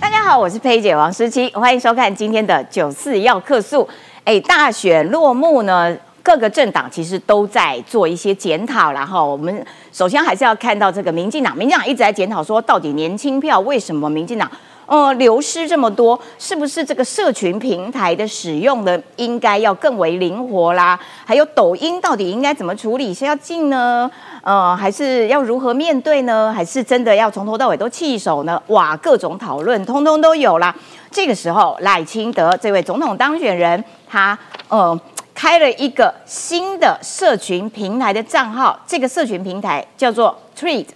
大家好，我是佩姐王诗琪，欢迎收看今天的九四要客诉。哎，大选落幕呢，各个政党其实都在做一些检讨，然后我们首先还是要看到这个民进党，民进党一直在检讨说，到底年轻票为什么民进党呃流失这么多？是不是这个社群平台的使用的应该要更为灵活啦？还有抖音到底应该怎么处理？是要禁呢？呃，还是要如何面对呢？还是真的要从头到尾都弃守呢？哇，各种讨论通通都有啦。这个时候，赖清德这位总统当选人，他呃开了一个新的社群平台的账号，这个社群平台叫做 Tweet，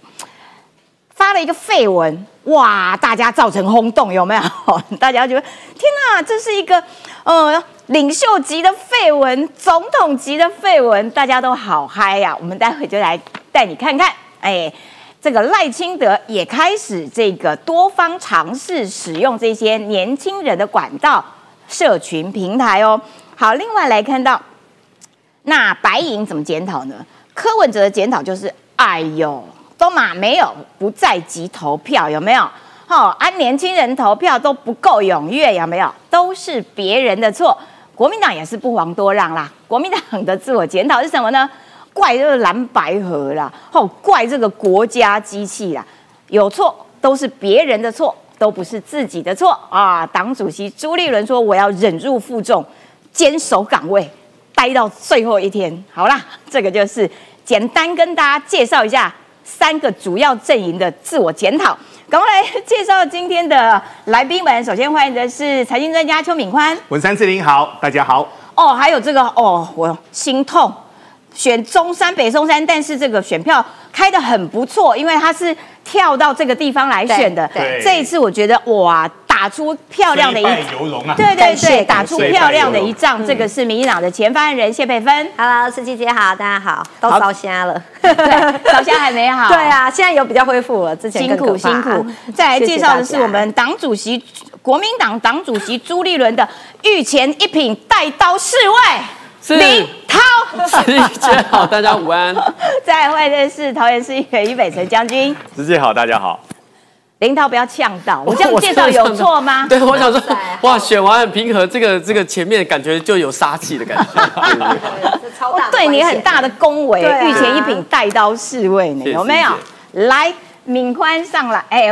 发了一个废文，哇，大家造成轰动，有没有？大家觉得天哪，这是一个呃。领袖级的绯闻，总统级的绯闻，大家都好嗨呀！我们待会就来带你看看。哎，这个赖清德也开始这个多方尝试使用这些年轻人的管道社群平台哦。好，另外来看到那白银怎么检讨呢？柯文哲的检讨就是：哎呦，都马没有不在籍投票，有没有？好，啊，年轻人投票都不够踊跃，有没有？都是别人的错。国民党也是不遑多让啦。国民党的自我检讨是什么呢？怪这个蓝白河啦，哦，怪这个国家机器啦，有错都是别人的错，都不是自己的错啊！党主席朱立伦说：“我要忍辱负重，坚守岗位，待到最后一天。”好啦，这个就是简单跟大家介绍一下三个主要阵营的自我检讨。赶快来介绍今天的来宾们。首先欢迎的是财经专家邱敏宽，文山志玲好，大家好。哦，还有这个哦，我心痛，选中山北中山，但是这个选票开的很不错，因为他是跳到这个地方来选的。对，这一次我觉得哇。打出漂亮的一游龙啊！对对对，打出漂亮的一仗。这个是民进党的前发言人谢佩芬。Hello，司机姐好，大家好。都烧瞎了，烧瞎还没好。对啊，现在有比较恢复了，之前辛苦辛苦。再来介绍的是我们党主席，国民党党主席朱立伦的御前一品带刀侍卫林涛。司机姐好，大家午安。再来欢迎的是桃园市议员于北辰将军。司机好，大家好。林涛不要呛到，我这样介绍有错吗？对，我想说，哇，选完很平和，这个这个前面感觉就有杀气的感觉，对你很大的恭维，御前一品带刀侍卫呢，有没有？来，敏宽上来，哎，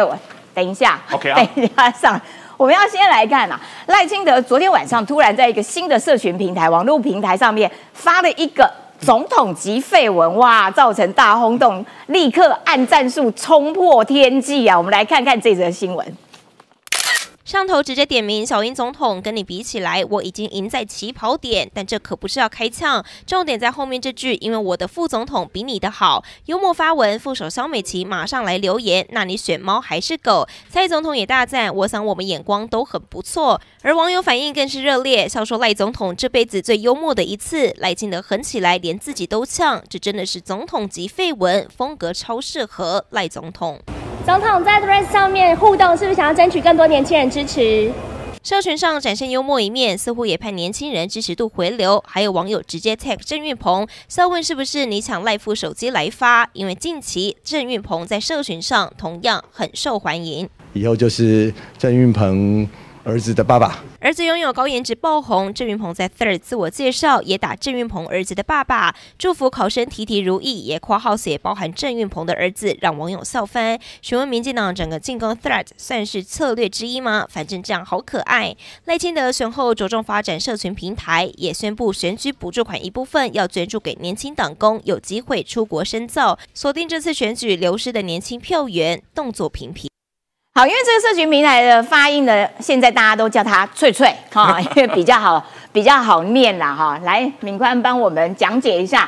等一下，OK 等一下上，我们要先来看啊，赖清德昨天晚上突然在一个新的社群平台、网络平台上面发了一个。总统级绯闻哇，造成大轰动，立刻按战术冲破天际啊！我们来看看这则新闻。上头直接点名小英总统，跟你比起来，我已经赢在起跑点。但这可不是要开枪，重点在后面这句，因为我的副总统比你的好。幽默发文，副手肖美琪马上来留言，那你选猫还是狗？蔡总统也大赞，我想我们眼光都很不错。而网友反应更是热烈，笑说赖总统这辈子最幽默的一次，赖清德狠起来连自己都呛，这真的是总统级绯闻，风格超适合赖总统。总统在 Threads 上面互动，是不是想要争取更多年轻人支持？社群上展现幽默一面，似乎也盼年轻人支持度回流。还有网友直接 tag 郑运鹏，笑问是不是你抢赖副手机来发？因为近期郑运鹏在社群上同样很受欢迎。以后就是郑运鹏。儿子的爸爸，儿子拥有高颜值爆红。郑云鹏在 Third 自我介绍也打郑云鹏儿子的爸爸，祝福考生提提如意，也括号写包含郑云鹏的儿子，让网友笑翻。询问民进党整个进攻 third 算是策略之一吗？反正这样好可爱。赖清德选后着重发展社群平台，也宣布选举补助款一部分要捐助给年轻党工，有机会出国深造，锁定这次选举流失的年轻票源，动作频频。好，因为这个社群平台的发音呢，现在大家都叫它“翠翠”哈，因为比较好，比较好念啦哈。来，敏宽帮我们讲解一下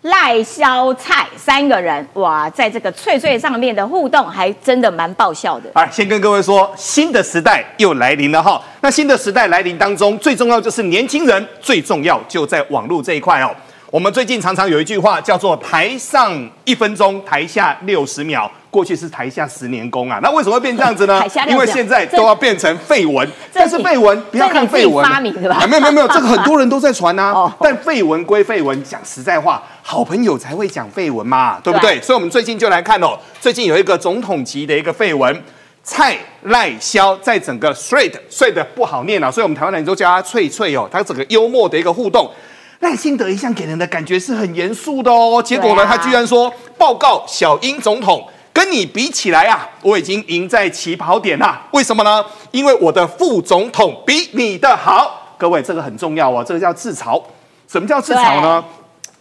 赖萧蔡三个人哇，在这个“翠翠”上面的互动，还真的蛮爆笑的。啊，先跟各位说，新的时代又来临了哈。那新的时代来临当中，最重要就是年轻人，最重要就在网络这一块哦。我们最近常常有一句话叫做“台上一分钟，台下六十秒”。过去是台下十年功啊，那为什么会变这样子呢？因为现在都要变成废文，但是废文不要看废文，发明的吧？没有没有没有，这个很多人都在传呐。但废文归废文，讲实在话，好朋友才会讲废文嘛，对不对？所以，我们最近就来看哦，最近有一个总统级的一个废文。蔡赖萧在整个 straight 睡的不好念啊，所以我们台湾人都叫他翠翠哦。他整个幽默的一个互动，赖清德一向给人的感觉是很严肃的哦。结果呢，啊他居然说报告小英总统。跟你比起来啊，我已经赢在起跑点啦。为什么呢？因为我的副总统比你的好。各位，这个很重要哦，这个叫自嘲。什么叫自嘲呢？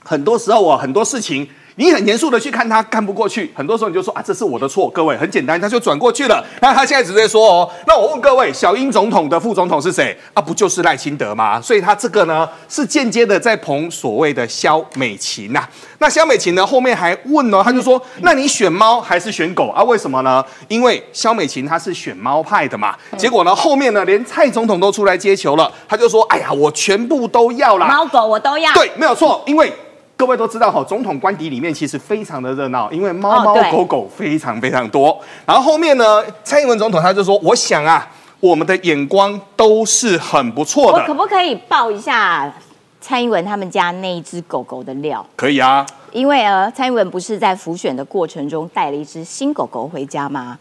很多时候啊，很多事情你很严肃的去看他，看不过去。很多时候你就说啊，这是我的错。各位很简单，他就转过去了。那他现在直接说哦，那我问各位，小英总统的副总统是谁啊？不就是赖清德吗？所以他这个呢是间接的在捧所谓的萧美琴呐、那萧美琴呢后面还问哦，他就说，那你选猫还是选狗啊？为什么呢？因为萧美琴她是选猫派的嘛。结果呢后面呢连蔡总统都出来接球了，他就说，哎呀，我全部都要啦。猫狗我都要。对，没有错，因为各位都知道哈，总统官邸里面其实非常的热闹，因为猫猫狗狗非常非常多。然后后面呢，蔡英文总统他就说，我想啊，我们的眼光都是很不错的，我可不可以爆一下蔡英文他们家那一只狗狗的料？可以啊。因为呃，蔡英文不是在浮选的过程中带了一只新狗狗回家吗？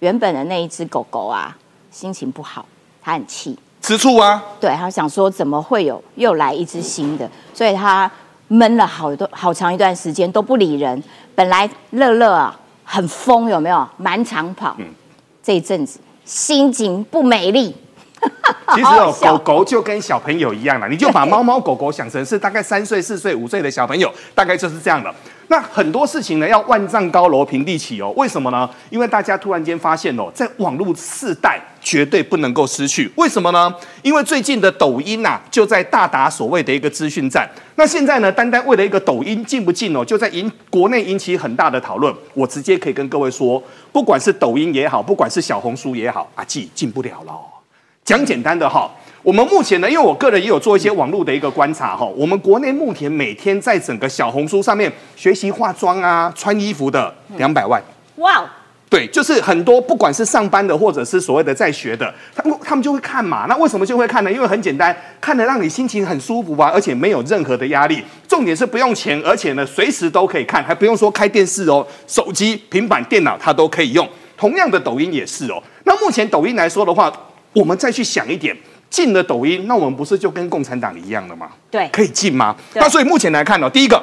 原本的那一只狗狗啊，心情不好，他很气，吃醋啊，对他想说怎么会有又来一只新的，所以他闷了好多好长一段时间都不理人。本来乐乐啊很疯，有没有满场跑？嗯这一阵子心情不美丽。其实哦，狗狗就跟小朋友一样了，你就把猫猫狗狗想成是大概三岁、四岁、五岁的小朋友，大概就是这样的。那很多事情呢，要万丈高楼平地起哦。为什么呢？因为大家突然间发现哦，在网络世代绝对不能够失去。为什么呢？因为最近的抖音呐、就在大打所谓的一个资讯战。那现在呢，单单为了一个抖音进不进哦，就在引国内引起很大的讨论。我直接可以跟各位说，不管是抖音也好，不管是小红书也好，阿纪进不了了哦。讲简单的哈，我们目前呢，因为我个人也有做一些网络的一个观察哈，我们国内目前每天在整个小红书上面学习化妆啊、穿衣服的两百万。哇，对，就是很多不管是上班的或者是所谓的在学的，他们他们就会看嘛。那为什么就会看呢？因为很简单，看得让你心情很舒服啊，而且没有任何的压力。重点是不用钱，而且呢随时都可以看，还不用说开电视哦，手机、平板电脑它都可以用。同样的，抖音也是哦。那目前抖音来说的话，我们再去想一点，进了抖音，那我们不是就跟共产党一样了吗？对可以进吗？那所以目前来看呢、第一个，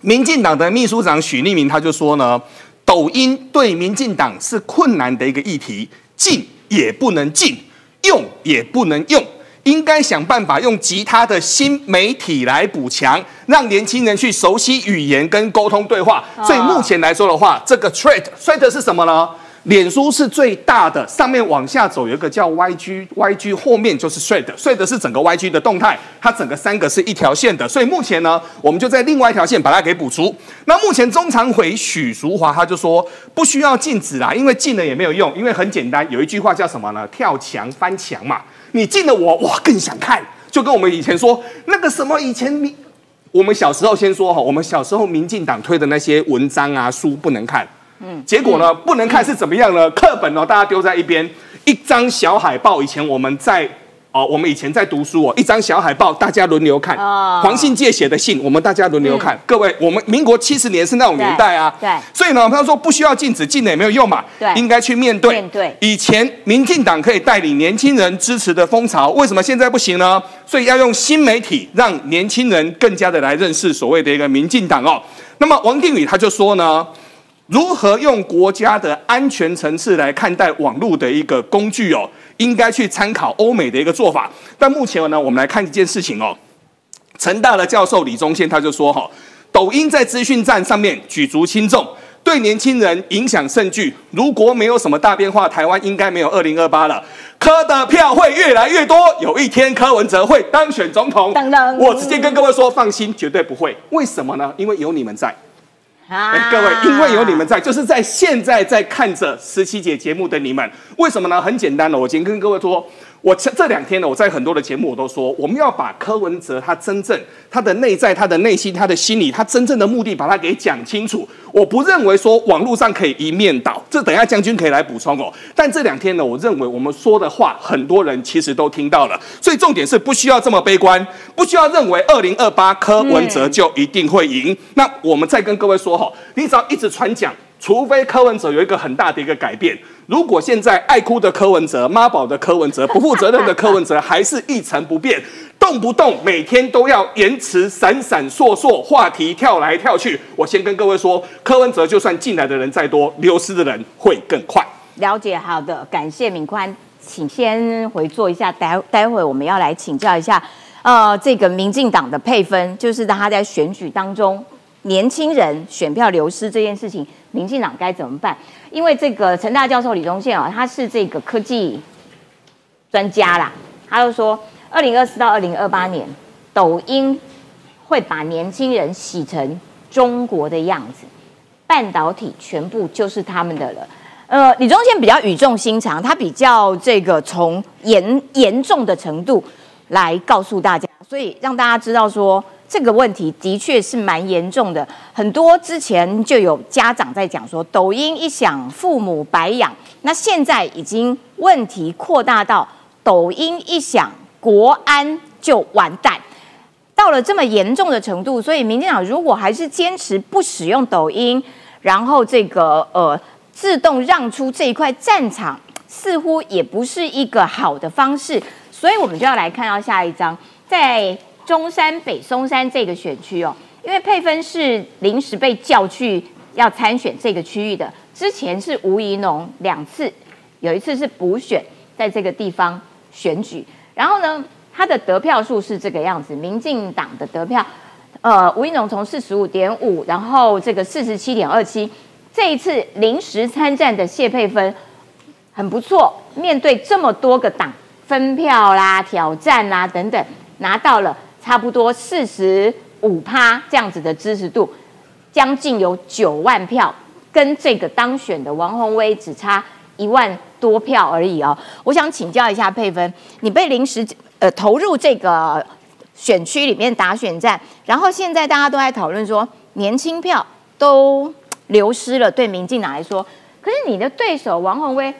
民进党的秘书长许立明他就说呢，抖音对民进党是困难的一个议题，禁也不能禁，用也不能用。应该想办法用其他的新媒体来补强，让年轻人去熟悉语言跟沟通对话。所以目前来说的话，这个 trade，trade 是什么呢？脸书是最大的，上面往下走有一个叫 YG，YG 后面就是 Thread，Thread 是整个 YG 的动态，它整个三个是一条线的，所以目前呢，我们就在另外一条线把它给补足。那目前中常委许淑华他就说不需要禁止啦，因为禁了也没有用，因为很简单，有一句话叫什么呢？跳墙翻墙嘛，你禁了我，哇更想看，就跟我们以前说那个什么以前你。我们小时候先说哈，我们小时候民进党推的那些文章啊书不能看，嗯，结果呢不能看是怎么样呢？课本哦大家丢在一边，一张小海报，以前我们在。哦，我们以前在读书哦，一张小海报，大家轮流看。哦黄信介写的信，我们大家轮流看。各位，我们民国七十年是那种年代啊。对对所以呢，他说不需要禁止，禁了也没有用嘛。对应该去面对。面对以前民进党可以带领年轻人支持的风潮，为什么现在不行呢？所以要用新媒体，让年轻人更加的来认识所谓的一个民进党哦。那么王定宇他就说呢，如何用国家的安全层次来看待网络的一个工具哦，应该去参考欧美的一个做法。但目前呢，我们来看一件事情哦，成大的教授李宗宪他就说哈、抖音在资讯站上面举足轻重。对年轻人影响甚巨，如果没有什么大变化，台湾应该没有二零二八了。柯的票会越来越多，有一天柯文哲会当选总统。当当我直接跟各位说，放心，绝对不会。为什么呢？因为有你们在。啊哎，各位，因为有你们在，就是在现在在看着十七姐节目的你们，为什么呢？很简单的，我今天跟各位说，我这这两天呢，我在很多的节目我都说，我们要把柯文哲他真正他的内在、他的内心、他的心理、他真正的目的，把它给讲清楚。我不认为说网络上可以一面倒，这等一下将军可以来补充哦。但这两天呢，我认为我们说的话，很多人其实都听到了，所以重点是不需要这么悲观，不需要认为二零二八柯文哲就一定会赢。那我们再跟各位说哈，你只要一直传讲。除非柯文哲有一个很大的一个改变。如果现在爱哭的柯文哲、妈宝的柯文哲、不负责任的柯文哲还是一成不变，动不动每天都要言辞闪闪烁烁，话题跳来跳去，我先跟各位说，柯文哲就算进来的人再多，流失的人会更快。了解，好的，感谢敏宽，请先回坐一下，待待会我们要来请教一下，呃，这个民进党的配分，就是他在选举当中年轻人选票流失这件事情，民进党该怎么办？因为这个陈大教授李宗宪啊，他是这个科技专家啦，他就说，二零二四到二零二八年，抖音会把年轻人洗成中国的样子，半导体全部就是他们的了。呃，李宗宪比较语重心长，他比较这个从严严重的程度来告诉大家，所以让大家知道说这个问题的确是蛮严重的。很多之前就有家长在讲说，抖音一响，父母白养。那现在已经问题扩大到抖音一响，国安就完蛋。到了这么严重的程度，所以民进党如果还是坚持不使用抖音，然后这个呃。自动让出这一块战场，似乎也不是一个好的方式，所以我们就要来看到下一章，在中山北松山这个选区哦，因为佩芬是临时被叫去要参选这个区域的，之前是吴怡农两次，有一次是补选在这个地方选举，然后呢，他的得票数是这个样子，民进党的得票，呃，吴怡农从四十五点五，然后这个四十七点二七。这一次临时参战的谢佩芬很不错，面对这么多个党分票啦、挑战啦等等，拿到了差不多四十五趴这样子的支持度，将近有九万票，跟这个当选的王宏威只差一万多票而已哦。我想请教一下佩芬，你被临时呃投入这个选区里面打选战，然后现在大家都在讨论说年轻票都。流失了，对民进党来说，可是你的对手王宏威，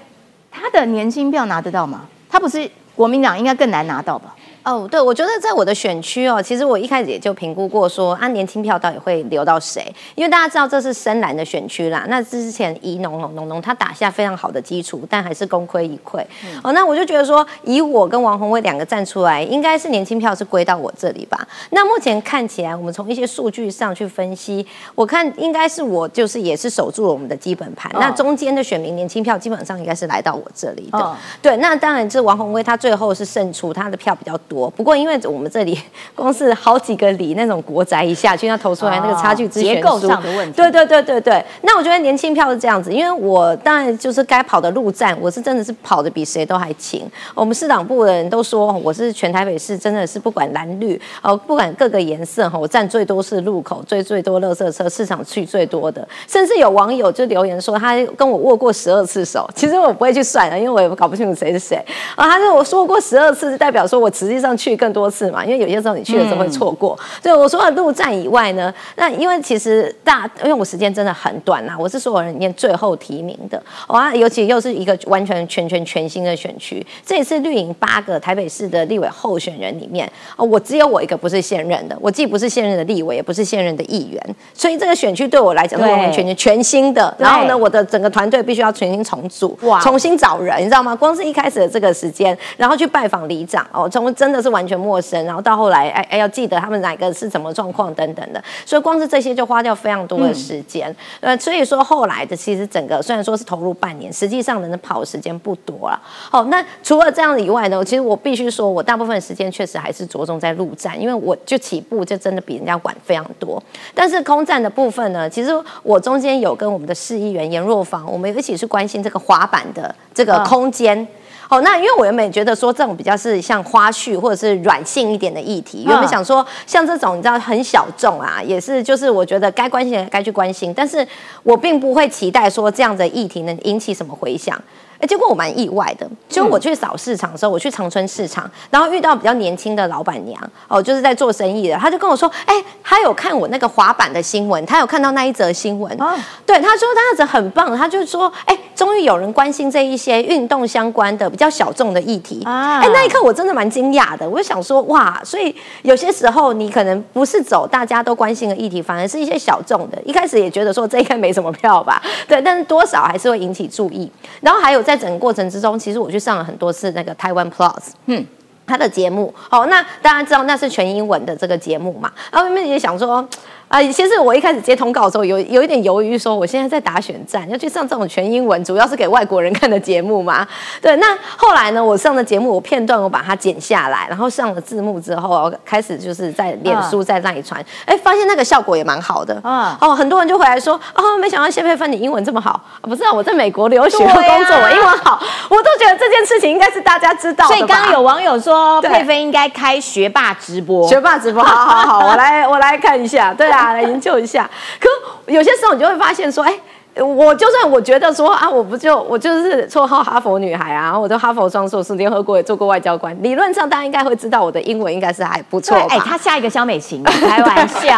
他的年轻票拿得到吗？他不是国民党，应该更难拿到吧？哦，对，我觉得在我的选区哦，其实我一开始也就评估过说，啊，年轻票到底会流到谁？因为大家知道这是深蓝的选区啦。那之前宜农农农农他打下非常好的基础，但还是功亏一篑。哦，那我就觉得说，以我跟王宏威两个站出来，应该是年轻票是归到我这里吧？那目前看起来，我们从一些数据上去分析，我看应该是我就是也是守住了我们的基本盘。那中间的选民年轻票基本上应该是来到我这里的。对，那当然这王宏威他最后是胜出，他的票比较多。不过，因为我们这里 光是好几个里那种国宅一下去，要投出来那个差距结构上的问题。对对对对对。那我觉得年轻票是这样子，因为我当然就是该跑的路站，我是真的是跑的比谁都还勤。我们市党部的人都说，我是全台北市真的是不管蓝绿哦，不管各个颜色哈，我站最多是路口，最最多垃圾车，市场去最多的。甚至有网友就留言说，他跟我握过十二次手。其实我不会去算了，因为我也搞不清楚谁是谁啊。他说我说过十二次，代表说我实际上。去更多次嘛，因为有些时候你去的时候会错过。所以我说的陆战以外呢，那因为其实大，因为我时间真的很短呐，我是所有人里面最后提名的。哇，尤其又是一个完全全全全新的选区。这一次绿营八个台北市的立委候选人里面，哦，我只有我一个不是现任的，我既不是现任的立委，也不是现任的议员，所以这个选区对我来讲是完完全全全新的。然后呢，我的整个团队必须要重新重组，哇，重新找人，你知道吗？光是一开始的这个时间，然后去拜访里长，哦，从真的。是完全陌生，然后到后来，哎哎，要记得他们哪个是什么状况等等的，所以光是这些就花掉非常多的时间。呃，所以说后来的其实整个虽然说是投入半年，实际上能跑的时间不多了。好，那除了这样以外呢，其实我必须说，我大部分时间确实还是着重在陆战，因为我就起步就真的比人家晚非常多。但是空战的部分呢，其实我中间有跟我们的市议员严若芳，我们一起去关心这个滑板的这个空间。好，那因为我原本觉得说这种比较是像花絮或者是软性一点的议题，原本想说像这种你知道很小众啊，也是就是我觉得该关心的该去关心，但是我并不会期待说这样的议题能引起什么回响。哎，结果我蛮意外的，就我去扫市场的时候，我去长春市场，然后遇到比较年轻的老板娘，哦，就是在做生意的，她就跟我说，哎，她有看我那个滑板的新闻，她有看到那一则新闻，对，她说他样子很棒，她就说，哎，终于有人关心这一些运动相关的比较小众的议题，哎，那一刻我真的蛮惊讶的，我就想说，哇，所以有些时候你可能不是走大家都关心的议题，反而是一些小众的，一开始也觉得说这应该没什么票吧，对，但是多少还是会引起注意，然后还有。在整个过程之中，其实我去上了很多次那个台湾 Plus，嗯，他的节目，哦，那大家知道那是全英文的这个节目嘛，然后妹妹也想说。啊，先是我一开始接通告的时候，有有一点犹豫，说我现在在打选战，要去上这种全英文，主要是给外国人看的节目嘛。对，那后来呢，我上的节目，我片段我把它剪下来，然后上了字幕之后，开始就是在脸书在那里传，哎，发现那个效果也蛮好的。嗯，哦，很多人就回来说，哦，没想到谢佩芬你英文这么好，不是啊，我在美国留学和工作，我英文好，我都觉得这件事情应该是大家知道。所以刚刚有网友说，佩芬应该开学霸直播，学霸直播，好好好，我来我来看一下，对啊。来研究一下，可有些时候你就会发现说，哎。我就算我觉得说啊，我不就我就是绰号哈佛女孩啊，我的哈佛双硕士，联合国也做过外交官，理论上大家应该会知道我的英文应该是还不错。哎，他下一个肖美琴，开玩笑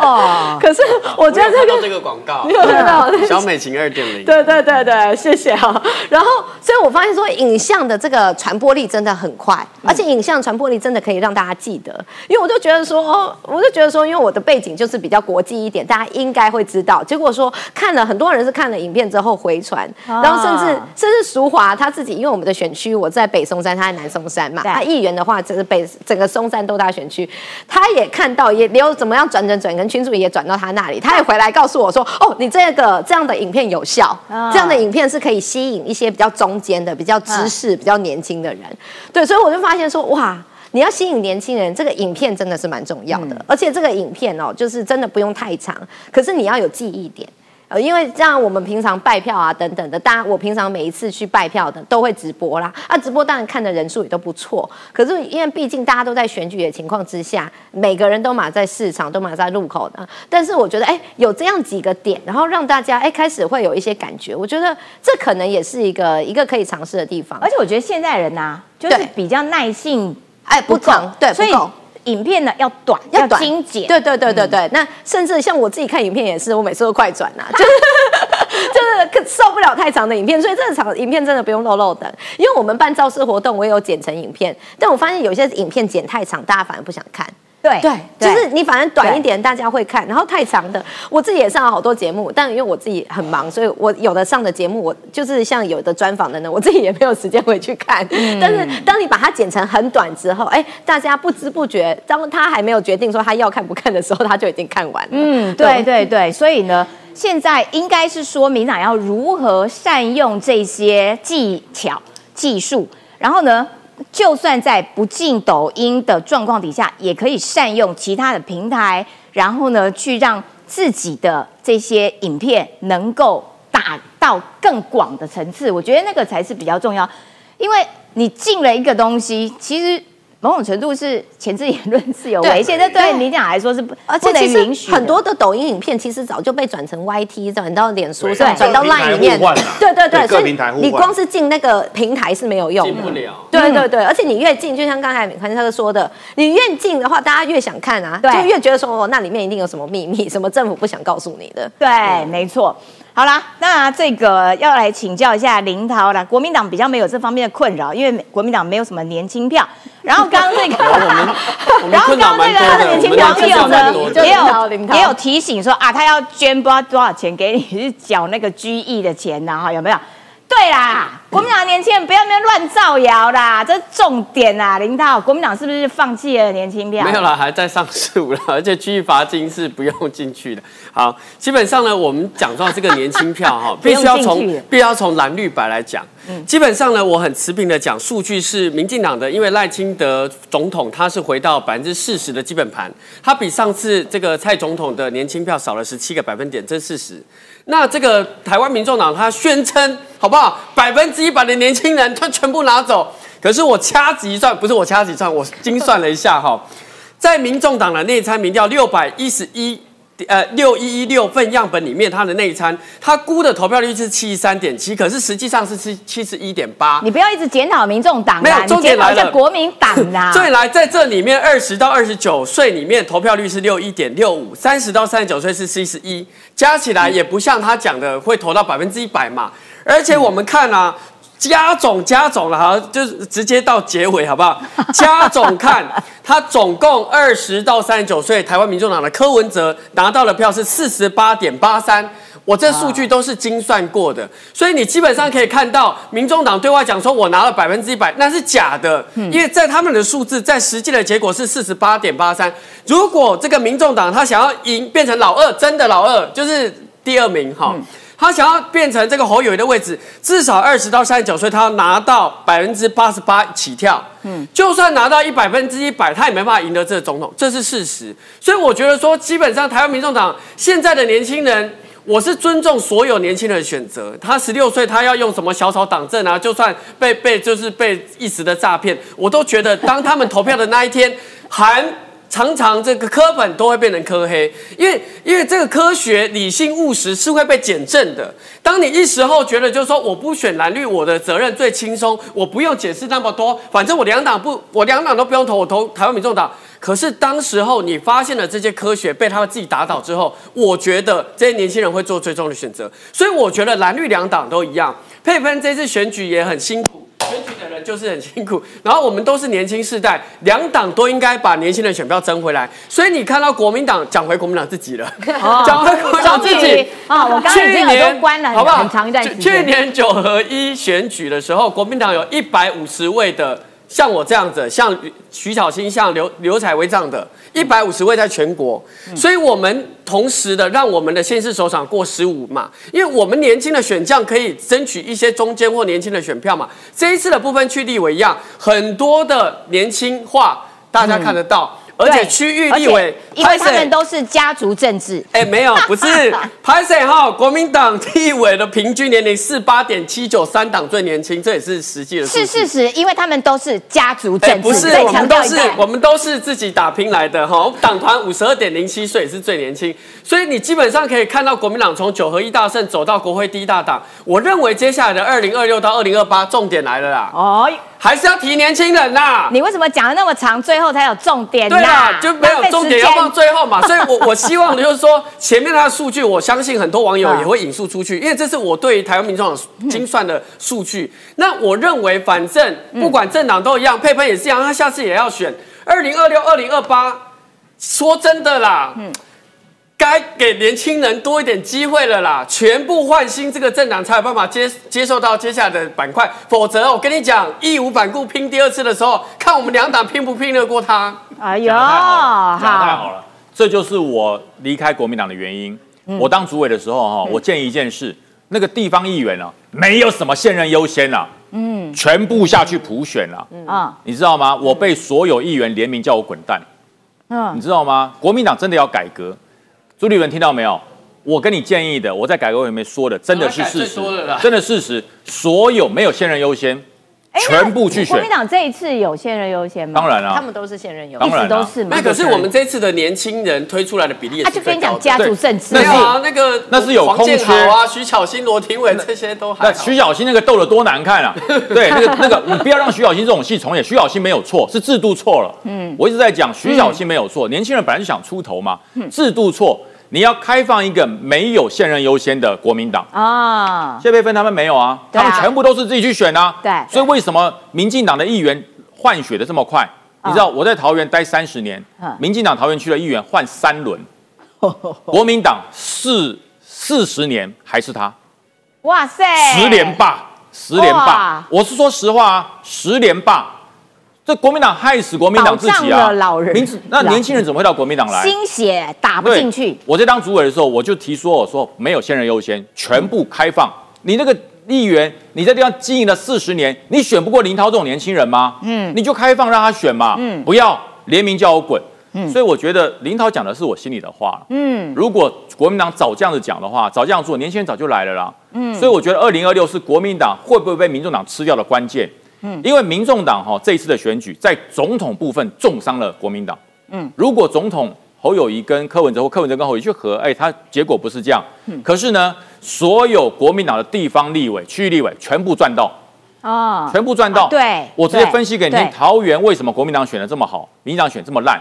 哦。可是我觉得这个这个广告，对肖美琴二点零，对对对对，谢谢哈。然后，所以我发现说影像的这个传播力真的很快，而且影像传播力真的可以让大家记得，因为我就觉得说，哦，我就觉得说，因为我的背景就是比较国际一点，大家应该会知道。结果说看了很多。很多人是看了影片之后回传，然后甚至甚至淑华他自己，因为我们的选区我在北松山，他在南松山嘛，他议员的话，这是北整个松山都大选区，他也看到，也留怎么样转转转，跟群主也转到他那里，他也回来告诉我说，哦，你这个这样的影片有效，这样的影片是可以吸引一些比较中间的、比较知识、比较年轻的人，对，所以我就发现说，哇。你要吸引年轻人，这个影片真的是蛮重要的，而且这个影片哦，就是真的不用太长，可是你要有记忆点。呃，因为这样我们平常拜票啊等等的，当然我平常每一次去拜票的都会直播啦。啊，直播当然看的人数也都不错。可是因为毕竟大家都在选举的情况之下，每个人都码在市场，都码在路口的。但是我觉得，哎，有这样几个点，然后让大家哎开始会有一些感觉。我觉得这可能也是一个一个可以尝试的地方。而且我觉得现在人呐，就是比较耐性哎不长，对，所以。影片呢要短，要精简。对对对对对，那甚至像我自己看影片也是，我每次都快转呐，就是就是受不了太长的影片，所以这场影片真的不用漏漏的。因为我们办造势活动，我也有剪成影片，但我发现有些影片剪太长，大家反而不想看。对对，就是你反正短一点，大家会看，然后太长的，我自己也上了好多节目，但因为我自己很忙，所以我有的上的节目，我就是像有的专访的呢，我自己也没有时间回去看。但是当你把它剪成很短之后，哎，大家不知不觉，当他还没有决定说他要看不看的时候，他就已经看完了。嗯，对对对，所以呢，现在应该是说民党要如何善用这些技巧、技术，然后呢？就算在不进抖音的状况底下，也可以善用其他的平台，然后呢，去让自己的这些影片能够打到更广的层次。我觉得那个才是比较重要，因为你进了一个东西，其实。某种程度是前置言论是有危险，这对你讲来说是不，而且其实很多的抖音影片其实早就被转成 YT，转到脸书上，转到 Line 里面，对对对，所以你光是进那个平台是没有用，进不了。对对对，而且你越进，就像刚才潘先说的，你越进的话，大家越想看啊，就越觉得说哦，那里面一定有什么秘密，什么政府不想告诉你的。对，没错。好啦，那这个要来请教一下林涛了。国民党比较没有这方面的困扰，因为国民党没有什么年轻票。然后刚刚这个 然后刚刚这个他的年轻朋友呢，也有也有提醒说啊，他要捐不知道多少钱给你，是缴那个居易的钱呐，哈，有没有？对啦，国民党年轻人不要那边乱造谣啦，这重点啊，林涛，国民党是不是放弃了年轻票？没有啦，还在上诉了，而且区域罚金是不用进去的。好，基本上呢，我们讲到这个年轻票哈，必须要从必须要从蓝绿白来讲。基本上呢，我很持平的讲，数据是民进党的，因为赖清德总统他是回到百分之四十的基本盘，他比上次这个蔡总统的年轻票少了十七个百分点，这是事实。那这个台湾民众党他宣称好不好？百分之一百的年轻人他全部拿走，可是我掐指一算，不是我掐指一算，我精算了一下哈，在民众党的内参民调六百一十一呃六一一六份样本里面，它的内参，它估的投票率是七十三点七，可是实际上是七七十一点八。你不要一直检讨民众党没有，你重点来了国民党啦。所以来在这里面，二十到二十九岁里面投票率是六一点六五，三十到三十九岁是七十一，加起来也不像他讲的会投到百分之一百嘛。而且我们看啊，加总加总了，好，就是直接到结尾好不好？加总看，他总共二十到三十九岁，台湾民众党的柯文哲拿到的票是四十八点八三。我这数据都是精算过的，所以你基本上可以看到，民众党对外讲说我拿了百分之一百，那是假的，因为在他们的数字，在实际的结果是四十八点八三。如果这个民众党他想要赢，变成老二，真的老二就是第二名哈。他想要变成这个侯友谊的位置，至少二十到三十九岁，他要拿到百分之八十八起跳。嗯，就算拿到一百分之一百，他也没办法赢得这个总统，这是事实。所以我觉得说，基本上台湾民众党现在的年轻人。我是尊重所有年轻人的选择。他十六岁，他要用什么小草党政啊？就算被被就是被一时的诈骗，我都觉得当他们投票的那一天，还常常这个科本都会变成科黑，因为因为这个科学理性务实是会被检证的。当你一时候觉得就是说我不选蓝绿，我的责任最轻松，我不用解释那么多，反正我两党不，我两党都不用投，我投台湾民众党。可是当时候你发现了这些科学被他们自己打倒之后，我觉得这些年轻人会做最终的选择。所以我觉得蓝绿两党都一样，佩芬这次选举也很辛苦，选举的人就是很辛苦。然后我们都是年轻世代，两党都应该把年轻人选票争回来。所以你看到国民党讲回国民党自己了，讲回国民党自己啊，我刚刚已经耳朵关了，好不好？很长一段时间。去年九合一选举的时候，国民党有一百五十位的。像我这样子，像徐小新、像刘刘彩薇这样的，一百五十位在全国，所以我们同时的让我们的县市首长过十五嘛，因为我们年轻的选将可以争取一些中间或年轻的选票嘛。这一次的部分去立委一样，很多的年轻化，大家看得到。而且区域立委，因为他们都是家族政治。哎，没有，不是。拍谁哈？国民党立委的平均年龄是八点七九，三党最年轻，这也是实际的。是事实，因为他们都是家族政治。不是，我们都是我们都是自己打拼来的哈。党团五十二点零七岁是最年轻，所以你基本上可以看到国民党从九合一大胜走到国会第一大党。我认为接下来的二零二六到二零二八，重点来了啦。哦。还是要提年轻人呐！你为什么讲的那么长，最后才有重点？对啊，就没有重点要放最后嘛。所以，我我 希望的就是说，前面的数据，我相信很多网友也会引述出去，因为这是我对台湾民众党精算的数据。那我认为，反正不管政党都一样，佩佩也是一样，他下次也要选二零二六、二零二八。说真的啦。该给年轻人多一点机会了啦！全部换新，这个政党才有办法接接受到接下来的板块，否则我跟你讲，义无反顾拼第二次的时候，看我们两党拼不拼得过他。哎呦，讲得太好了，这就是我离开国民党的原因。我当主委的时候哈，我建议一件事，那个地方议员啊，没有什么现任优先啊，嗯，全部下去普选了，嗯，你知道吗？我被所有议员联名叫我滚蛋，嗯，你知道吗？国民党真的要改革。朱立伦听到没有？我跟你建议的，我在改革委员会说的，真的是事实，真的事实。所有没有现任优先，全部去选。国民党这一次有现任优先吗？当然了，他们都是现任优先，一直都是嘛。那可是我们这次的年轻人推出来的比例，他就跟你讲家族政治，没有啊？那个那是有空缺啊，徐巧芯、罗廷伟这些都还。那徐巧芯那个斗得多难看啊！对，那个那个，你不要让徐巧芯这种戏重演。徐巧芯没有错，是制度错了。嗯，我一直在讲徐巧芯没有错，年轻人本来就想出头嘛，制度错。你要开放一个没有现任优先的国民党啊？谢佩芬他们没有啊，他们全部都是自己去选啊。对，所以为什么民进党的议员换血的这么快？你知道我在桃园待三十年，民进党桃园区的议员换三轮，国民党四四十年还是他？哇塞，十连霸，十连霸！我是说实话啊，十连霸。这国民党害死国民党自己啊！名字那年轻人怎么会到国民党来？心血打不进去。我在当主委的时候，我就提说，我说没有先人优先，全部开放。你那个议员，你在地方经营了四十年，你选不过林涛这种年轻人吗？嗯，你就开放让他选嘛。嗯，不要联名叫我滚。嗯，所以我觉得林涛讲的是我心里的话。嗯，如果国民党早这样子讲的话，早这样做，年轻人早就来了啦。嗯，所以我觉得二零二六是国民党会不会被民众党吃掉的关键。嗯，因为民众党哈这一次的选举，在总统部分重伤了国民党。嗯，如果总统侯友谊跟柯文哲或柯文哲跟侯友谊去合，哎，他结果不是这样。可是呢，所有国民党的地方立委、区域立委全部赚到，哦，全部赚到。对，我直接分析给你听，桃园为什么国民党选的这么好，民进党选这么烂？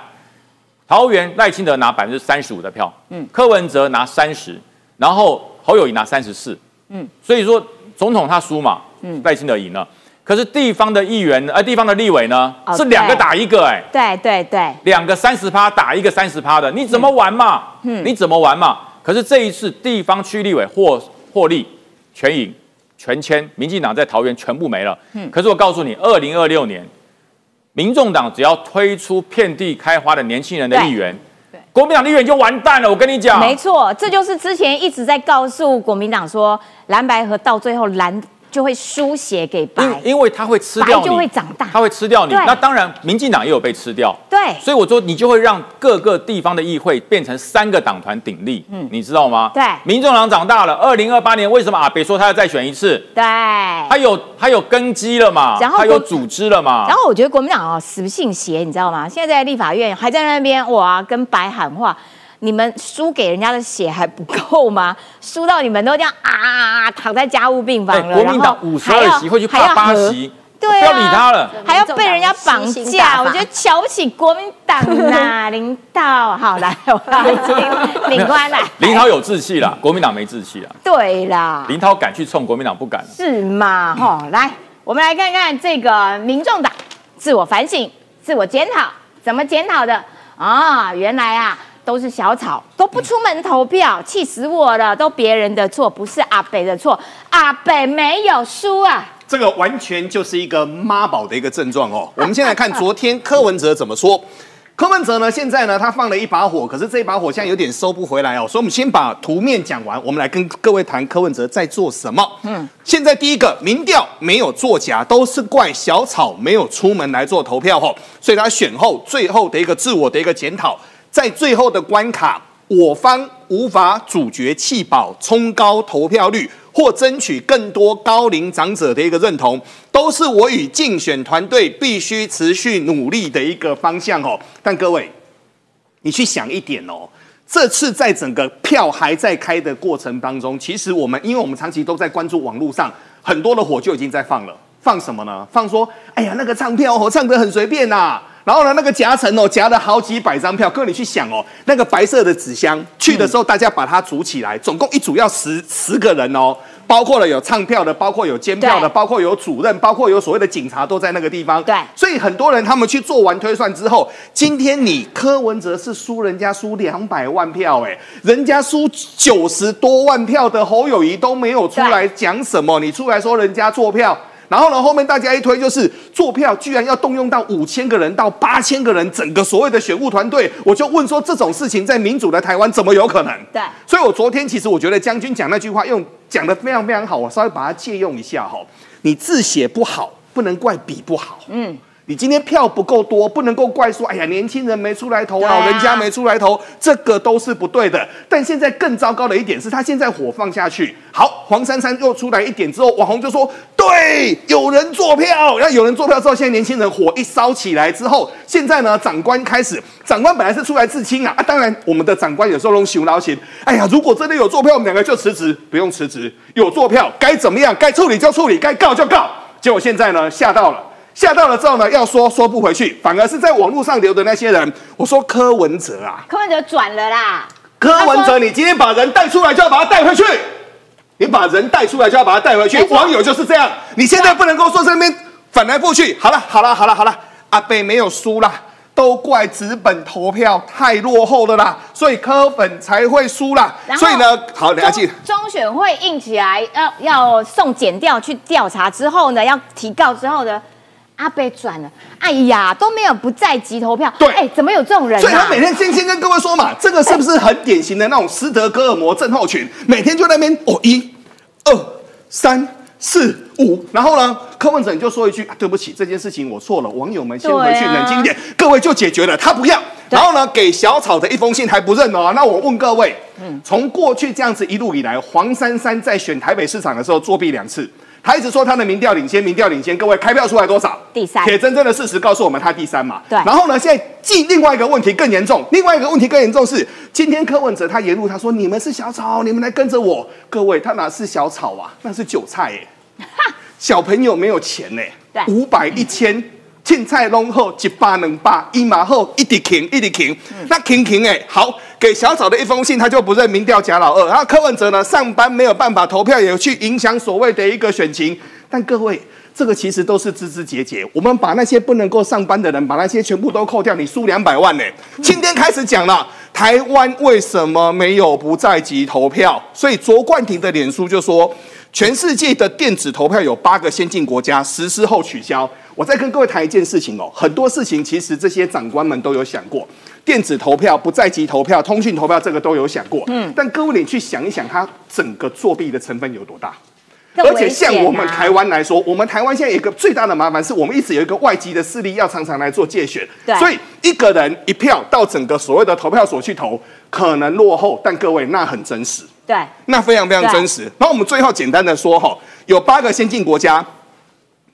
桃园赖清德拿百分之三十五的票，嗯，柯文哲拿三十，然后侯友谊拿三十四，嗯，所以说总统他输嘛，嗯，赖清德赢了。可是地方的议员，呃，地方的立委呢，哦是两个打一个、哎，对对对，两个三十趴打一个三十趴的，你怎么玩嘛？嗯，你怎么玩嘛？可是这一次地方区立委获获利全赢全签，民进党在桃园全部没了。嗯，可是我告诉你，二零二六年，民众党只要推出遍地开花的年轻人的议员，国民党立院就完蛋了。我跟你讲，没错，这就是之前一直在告诉国民党说，蓝白河到最后蓝就会输血给白，因因为他会吃掉你，就会长大他会吃掉你。那当然，民进党也有被吃掉。对所以我说，你就会让各个地方的议会变成三个党团鼎立，嗯，你知道吗？对民众党长大了，二零二八年为什么阿北说他要再选一次？对。他有他有根基了嘛？然后他有组织了嘛？然后我觉得国民党哦死不信邪，你知道吗？现在在立法院还在那边哇跟白喊话，你们输给人家的血还不够吗？输到你们都这样啊躺在家务病房了，哎国民党五十二席会去八和席，对啊，不要理他了。还要被人家绑架，我觉得瞧不起国民党呐，领导。好来，我要请领官来。林涛有志气啦，国民党没志气啦。对啦，林涛敢去冲，国民党不敢。是嘛？哈，来，我们来看看这个民众党自我反省、自我检讨，怎么检讨的啊？原来啊，都是小草，都不出门投票，气死我了！都别人的错，不是阿北的错，阿北没有输啊。这个完全就是一个妈宝的一个症状哦。我们先来看昨天柯文哲怎么说。柯文哲呢，现在呢，他放了一把火，可是这一把火现在有点收不回来哦。所以，我们先把图面讲完，我们来跟各位谈柯文哲在做什么。嗯，现在第一个民调没有作假，都是怪小草没有出门来做投票哦。所以他选后最后的一个自我的一个检讨，在最后的关卡，我方无法主角弃保，冲高投票率。或争取更多高龄长者的一个认同，都是我与竞选团队必须持续努力的一个方向哦。但各位，你去想一点哦，这次在整个票还在开的过程当中，其实我们因为我们长期都在关注网络上，很多的火就已经在放了。放什么呢？放说，哎呀，那个唱票哦，唱得很随便呐、然后呢，那个夹层哦，夹了好几百张票。各位你去想哦，那个白色的纸箱去的时候，大家把它组起来，总共一组要十十个人哦，包括了有唱票的，包括有监票的，包括有主任，包括有所谓的警察都在那个地方。对所以很多人他们去做完推算之后，今天你柯文哲是输人家输两百万票，哎，人家输九十多万票的侯友谊都没有出来讲什么，你出来说人家做票。然后呢，后面大家一推就是做票，居然要动用到五千个人到八千个人，整个所谓的选务团队，我就问说这种事情在民主的台湾怎么有可能？对所以我昨天其实我觉得将军讲那句话用讲的非常非常好，我稍微把它借用一下哈。你字写不好，不能怪笔不好。嗯。你今天票不够多，不能够怪说，哎呀，年轻人没出来投，对啊。老人家没出来投，这个都是不对的。但现在更糟糕的一点是，他现在火放下去，好，黄珊珊又出来一点之后，网红就说，对，有人坐票，然后有人坐票之后，现在年轻人火一烧起来之后，现在呢，长官开始，长官本来是出来自清啊，啊，当然我们的长官有时候弄熊老心，哎呀，如果真的有坐票，我们两个就辞职，不用辞职，有坐票该怎么样，该处理就处理，该告就告，结果现在呢，吓到了。吓到了之后呢，要说说不回去，反而是在网络上留的那些人，我说柯文哲啊，柯文哲转了啦，柯文哲，你今天把人带出来就要把他带回去，你把人带出来就要把他带回去。网友就是这样，你现在不能够说这边反来覆去，好了好了好了好了，阿北没有输啦。都怪纸本投票太落后了啦，所以柯粉才会输啦。所以呢，好，了解中。中选会硬起来，要要送检调去调查之后呢，要提告之后呢，阿贝转了，哎呀，都没有不在籍投票，对哎，怎么有这种人所以他啊？每天先先跟各位说嘛，这个是不是很典型的那种斯德哥尔摩症候群？每天就在那边哦，一、二、三、四、五，然后呢，柯文哲你就说一句、啊对不起，这件事情我错了，网友们先回去冷静一点，各位就解决了，他不要。然后呢，给小草的一封信还不认哦。那我问各位，嗯从过去这样子一路以来，黄珊珊在选台北市长的时候作弊两次。他一直说他的民调领先，民调领先。各位开票出来多少？第三。铁真正的事实告诉我们他第三嘛。对。然后呢，现在进另外一个问题更严重，另外一个问题更严重是，今天柯文哲他沿路他说你们是小草，你们来跟着我。各位，他哪是小草啊？那是韭菜哎。小朋友没有钱呢。对。五百一千，青菜弄后一百两百，一马后一滴停一滴停。那停停哎，好。给小草的一封信，他就不认民调假老二。然后柯文哲呢，上班没有办法投票，也去影响所谓的一个选情。但各位，这个其实都是枝枝节节。我们把那些不能够上班的人，把那些全部都扣掉，你输两百万呢。今天开始讲了，台湾为什么没有不在籍投票？所以卓冠廷的脸书就说，全世界的电子投票有八个先进国家实施后取消。我再跟各位谈一件事情哦，很多事情其实这些长官们都有想过。电子投票、不在籍投票、通讯投票，这个都有想过。嗯，但各位你去想一想，它整个作弊的成分有多大？而且像我们台湾来说，我们台湾现在有一个最大的麻烦，是我们一直有一个外籍的势力要常常来做借选。对。所以一个人一票到整个所谓的投票所去投，可能落后，但各位那很真实。对。那非常非常真实。然后我们最后简单的说哈，有八个先进国家。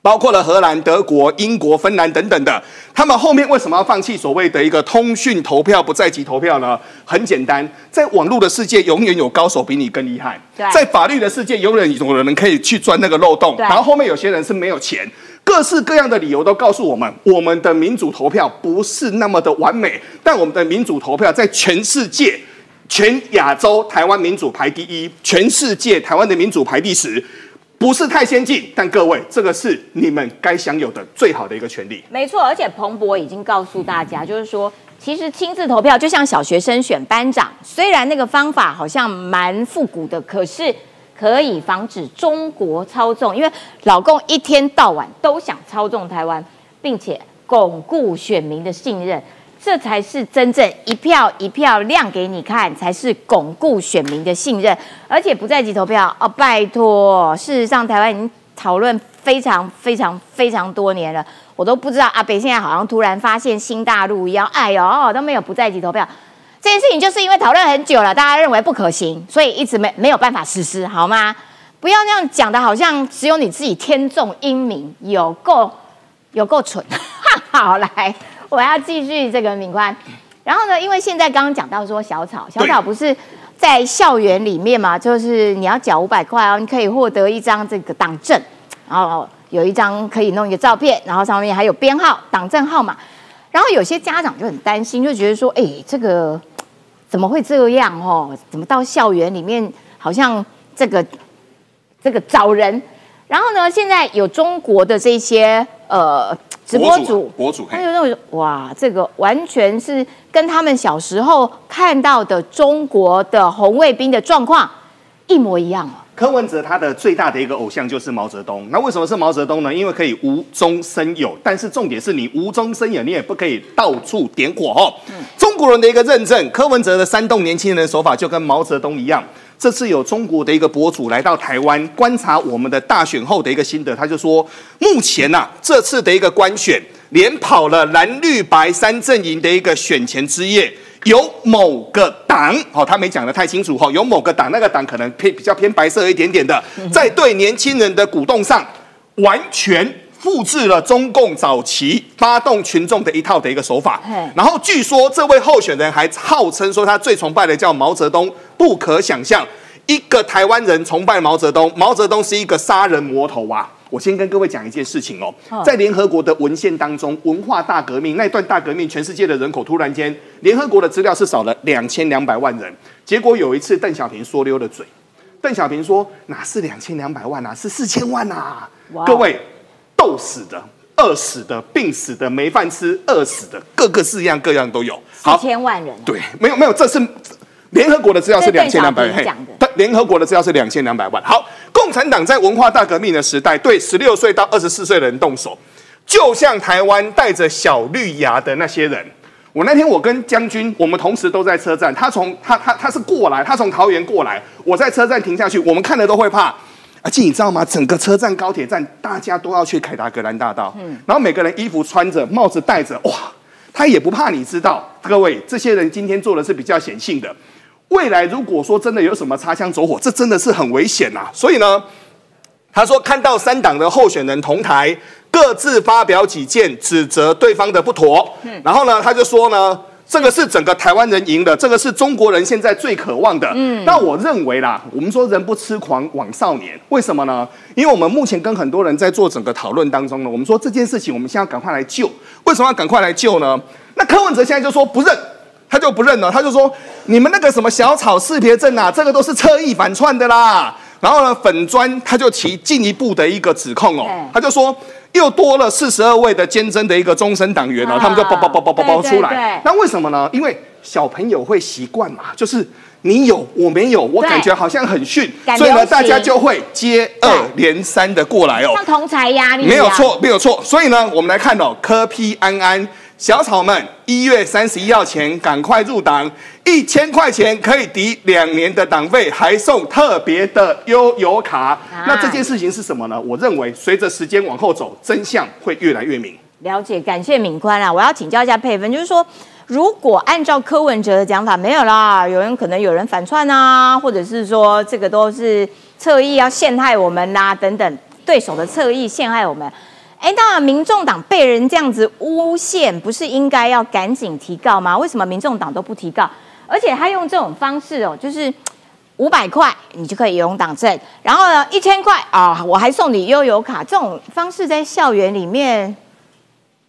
包括了荷兰、德国、英国、芬兰等等的，他们后面为什么要放弃所谓的一个通讯投票、不在籍投票呢？很简单，在网络的世界，永远有高手比你更厉害；在法律的世界，永远有人可以去钻那个漏洞。然后后面有些人是没有钱，各式各样的理由都告诉我们，我们的民主投票不是那么的完美，但我们的民主投票在全世界、全亚洲，台湾民主排第一；全世界，台湾的民主排第十。不是太先进，但各位，这个是你们该享有的最好的一个权利。没错，而且彭博已经告诉大家，就是说，其实亲自投票就像小学生选班长，虽然那个方法好像蛮复古的，可是可以防止中国操纵，因为老共一天到晚都想操纵台湾，并且巩固选民的信任。这才是真正一票一票亮给你看，才是巩固选民的信任。而且不在籍投票哦，拜托！事实上，台湾已经讨论非常非常非常多年了，我都不知道阿北现在好像突然发现新大陆一样，哎呦，都没有不在籍投票这件事情，就是因为讨论很久了，大家认为不可行，所以一直没没有办法实施，好吗？不要那样讲的，好像只有你自己天纵英明，有够有够蠢。好来。我要继续这个敏宽，然后呢？因为现在刚刚讲到说小草，小草不是在校园里面嘛？就是你要缴五百块哦，你可以获得一张这个党证，然后有一张可以弄一个照片，然后上面还有编号、党证号码。然后有些家长就很担心，就觉得说：哎，这个怎么会这样？哦，怎么到校园里面好像这个这个找人？然后呢？现在有中国的这些呃。直播主，博主，他就认为哇，这个完全是跟他们小时候看到的中国的红卫兵的状况一模一样啊。柯文哲他的最大的一个偶像就是毛泽东，那为什么是毛泽东呢？因为可以无中生有，但是重点是你无中生有，你也不可以到处点火哦。中国人的一个认证，柯文哲的煽动年轻人的手法就跟毛泽东一样。这次有中国的一个博主来到台湾观察我们的大选后的一个心得，他就说，目前呐这次的一个官选，连跑了蓝绿白三阵营的一个选前之夜，有某个党，哦，他没讲的太清楚哈，有某个党，那个党可能偏比较偏白色一点点的，在对年轻人的鼓动上，完全。复制了中共早期发动群众的一套的一个手法，然后据说这位候选人还号称说他最崇拜的叫毛泽东，不可想象一个台湾人崇拜毛泽东，毛泽东是一个杀人魔头啊！我先跟各位讲一件事情哦，在联合国的文献当中，文化大革命那段大革命，全世界的人口突然间，联合国的资料是少了两千两百万人，结果有一次邓小平说溜了嘴，邓小平说哪是两千两百万啊，是四千万啊！各位。瘦死的、饿死的、病死的、没饭吃、饿死的，各个式样各样都有。好千万人，对，没有没有，这是联合国的资料是两千两百万。联合国的资料是两千两百万。好，共产党在文化大革命的时代，对十六岁到二十四岁的人动手，就像台湾带着小绿牙的那些人。我那天我跟将军，我们同时都在车站，他从他他他是过来，他从桃园过来，我在车站停下去，我们看了都会怕。而且你知道吗？整个车站、高铁站，大家都要去凯达格兰大道。嗯，然后每个人衣服穿着，帽子戴着，哇，他也不怕你知道。各位，这些人今天做的是比较显性的。未来如果说真的有什么擦枪走火，这真的是很危险呐。所以呢，他说看到三党的候选人同台，各自发表几件指责对方的不妥。嗯然后呢，他就说呢，这个是整个台湾人赢的，这个是中国人现在最渴望的。嗯，那我认为啦，我们说人不痴狂枉少年，为什么呢？因为我们目前跟很多人在做整个讨论当中呢，我们说这件事情我们现在要赶快来救。为什么要赶快来救呢？那柯文哲现在就说不认。他就不认了，他就说你们那个什么小草识别证啊，这个都是侧翼反串的啦。然后呢，粉砖他就提进一步的一个指控哦，他就说又多了四十二位的坚贞的一个终身党员哦，他们就包包包包包包出来。那为什么呢？因为小朋友会习惯嘛，就是你有我没有，我感觉好像很逊，所以呢，大家就会接二连三的过来哦，像同才压力。没有错，没有错。所以呢，我们来看哦，柯批安安。小草们，一月三十一号前赶快入党，一千块钱可以抵两年的党费，还送特别的悠游卡。那这件事情是什么呢？我认为随着时间往后走，真相会越来越明。了解，感谢敏宽啊！我要请教一下佩芬，就是说，如果按照柯文哲的讲法，没有啦，有人可能有人反串啊，或者是说这个都是侧翼要陷害我们啦，等等，对手的侧翼陷害我们。哎，那民众党被人这样子诬陷，不是应该要赶紧提告吗？为什么民众党都不提告？而且他用这种方式哦，就是五百块你就可以游泳党证，然后呢一千块啊，我还送你悠游卡，这种方式在校园里面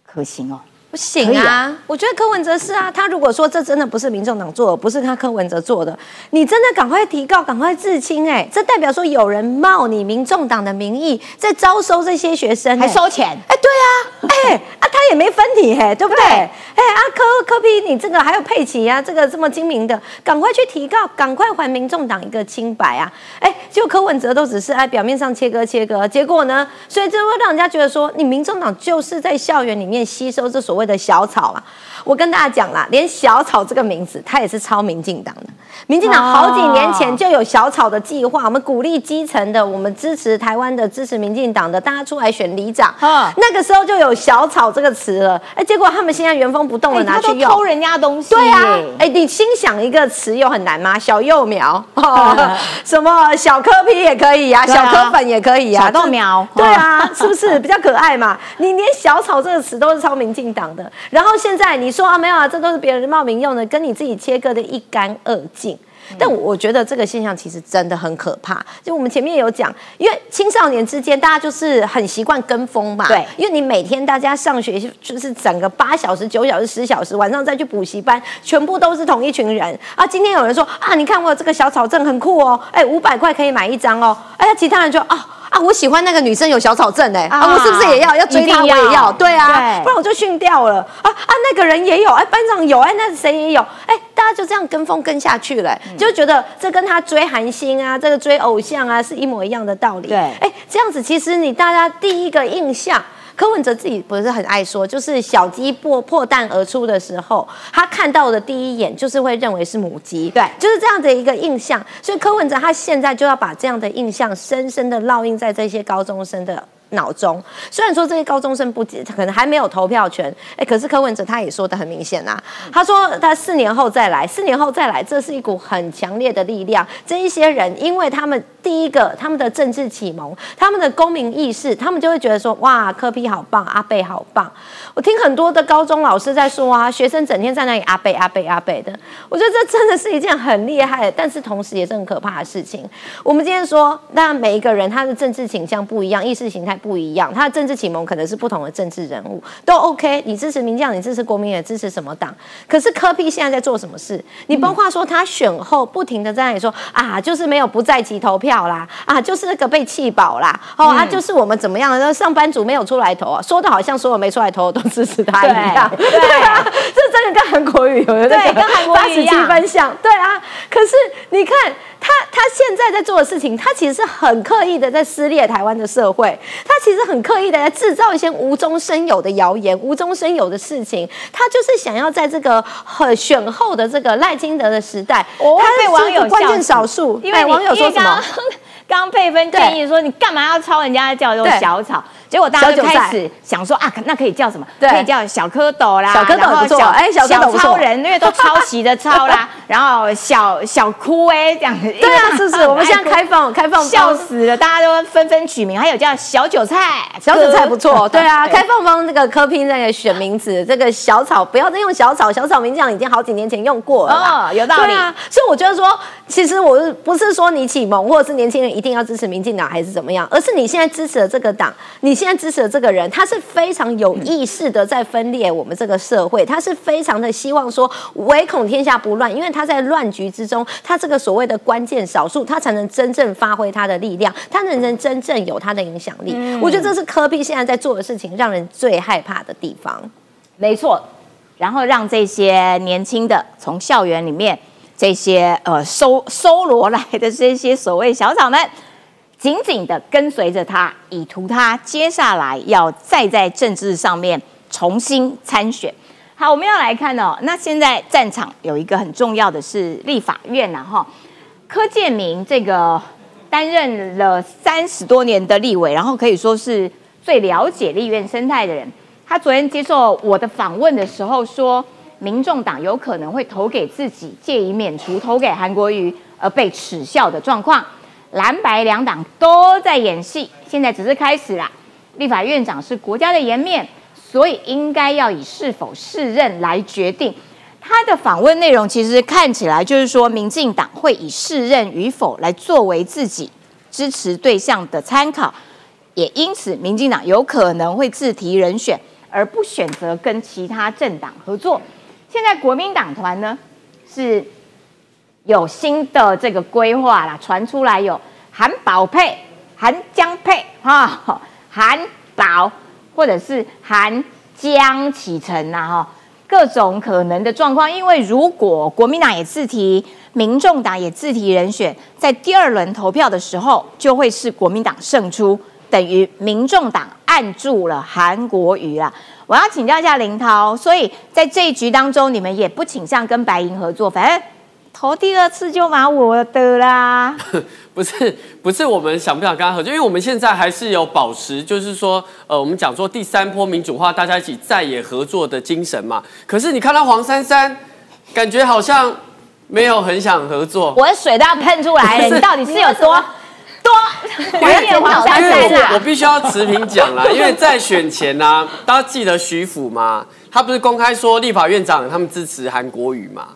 可行哦。不行啊！我觉得柯文哲是啊，他如果说这真的不是民众党做的，不是他柯文哲做的，你真的赶快提告，赶快自清哎！这代表说有人冒你民众党的名义在招收这些学生，还收钱哎！对啊，哎啊，他也没分你哎，对不对？哎啊，柯柯比，你这个还有佩奇啊，这个这么精明的，赶快去提告，赶快还民众党一个清白啊！哎，就柯文哲都只是哎表面上切割切割，结果呢？所以这会让人家觉得说，你民众党就是在校园里面吸收这所谓。的小草啊，我跟大家讲啦，连小草这个名字，它也是超民进党的。民进党好几年前就有小草的计划，我们鼓励基层的，我们支持台湾的，支持民进党的，大家出来选里长。那个时候就有小草这个词了。哎，结果他们现在原封不动的拿去用，偷人家东西。对啊，哎，你心想一个词又很难吗？小幼苗，什么小科皮也可以呀，小科粉也可以呀，小豆苗。对啊，是不是比较可爱嘛？你连小草这个词都是超民进党的。然后现在你说啊，没有啊，这都是别人冒名用的，跟你自己切割的一干二净。但我觉得这个现象其实真的很可怕。就我们前面有讲，因为青少年之间大家就是很习惯跟风嘛。对。因为你每天大家上学就是整个八小时、九小时、十小时，晚上再去补习班，全部都是同一群人啊。今天有人说啊，你看我有这个小草证很酷哦，哎，五百块可以买一张哦。哎，其他人就啊。啊，我喜欢那个女生有小草症哎，啊，我是不是也要要追她？我也要，对啊，不然我就训掉了啊啊！那个人也有，哎，班长有，哎，那谁也有，哎，大家就这样跟风跟下去了，就觉得这跟他追韩星啊，这个追偶像啊是一模一样的道理。对，哎，这样子其实你大家第一个印象。柯文哲自己不是很爱说，就是小鸡破破蛋而出的时候，他看到的第一眼就是会认为是母鸡，对，就是这样的一个印象。所以柯文哲他现在就要把这样的印象深深的烙印在这些高中生的。脑中虽然说这些高中生不可能还没有投票权，哎，可是柯文哲他也说的很明显呐，他说他四年后再来，四年后再来，这是一股很强烈的力量。这一些人，因为他们第一个他们的政治启蒙，他们的公民意识，他们就会觉得说，哇，柯批好棒，阿贝好棒。我听很多的高中老师在说啊，学生整天在那里阿贝阿贝阿贝的，我觉得这真的是一件很厉害，但是同时也是很可怕的事情。我们今天说，那每一个人他的政治倾向不一样，意识形态。不一样，他的政治启蒙可能是不同的政治人物，都 OK。你支持民将，你支持国民，也支持什么党？可是柯批现在在做什么事？你包括说他选后不停的在那里说啊，就是没有不在籍投票啦，啊，就是那个被弃保啦，哦啊，就是我们怎么样？那上班族没有出来投啊，说的好像所有没出来投都支持他一样。对啊，这真的跟韩国语有对，跟韩国语一样。分像，对啊。可是你看。他他现在在做的事情，他其实是很刻意的在撕裂台湾的社会，他其实很刻意的在制造一些无中生有的谣言、无中生有的事情，他就是想要在这个很选后的这个赖金德的时代，他被网友关键少数，因为网友说什么？刚刚佩芬建议说，你干嘛要抄人家叫做小草？结果大家就开始想说啊，那可以叫什么？可以叫小蝌蚪啦，小蝌蚪不错，哎，小超人，因为都抄袭的抄啦。然后小小哭哎，这样子。对啊，是不是，我们现在开放开放，笑死了，大家都纷纷取名，还有叫小韭菜，小韭菜不错。对啊，开放方那个科拼那个选名字，这个小草不要再用小草，小草名将已经好几年前用过了。哦，有道理。啊，所以我觉得说，其实我不是说你启蒙或者是年轻人一定要支持民进党还是怎么样，而是你现在支持的这个党，你现在支持的这个人，他是非常有意识的在分裂我们这个社会，他是非常的希望说唯恐天下不乱，因为他在乱局之中，他这个所谓的关键少数，他才能真正发挥他的力量，他能能真正有他的影响力。我觉得这是科比现在在做的事情，让人最害怕的地方。没错，然后让这些年轻的从校园里面这些呃收收罗来的这些所谓小草们。紧紧的跟随着他，以图他接下来要再在政治上面重新参选。好，我们要来看哦，那现在战场有一个很重要的是立法院呐，哈，柯建明这个担任了三十多年的立委，然后可以说是最了解立院生态的人。他昨天接受我的访问的时候说，民众党有可能会投给自己，借以免除投给韩国瑜而被耻笑的状况。蓝白两党都在演戏，现在只是开始啦。立法院长是国家的颜面，所以应该要以是否适任来决定。他的访问内容其实看起来就是说，民进党会以适任与否来作为自己支持对象的参考，也因此民进党有可能会自提人选，而不选择跟其他政党合作。现在国民党团呢是。有新的这个规划啦，传出来有韩宝配、韩江配哈，韩宝或者是韩江启程呐哈，各种可能的状况。因为如果国民党也自提，民众党也自提人选，在第二轮投票的时候，就会是国民党胜出，等于民众党按住了韩国瑜啦。我要请教一下林涛，所以在这一局当中，你们也不倾向跟白银合作，反正。投第二次就买我的啦！不 是不是，我们想不想跟他合作？因为我们现在还是有保持，就是说，呃，我们讲说第三波民主化，大家一起再也合作的精神嘛。可是你看到黄珊珊，感觉好像没有很想合作。我的水都要喷出来了，你到底是有多多 怀念黄珊珊我必须要持平讲啦，因为在选前呢，大家记得徐府吗？他不是公开说立法院长他们支持韩国瑜嘛？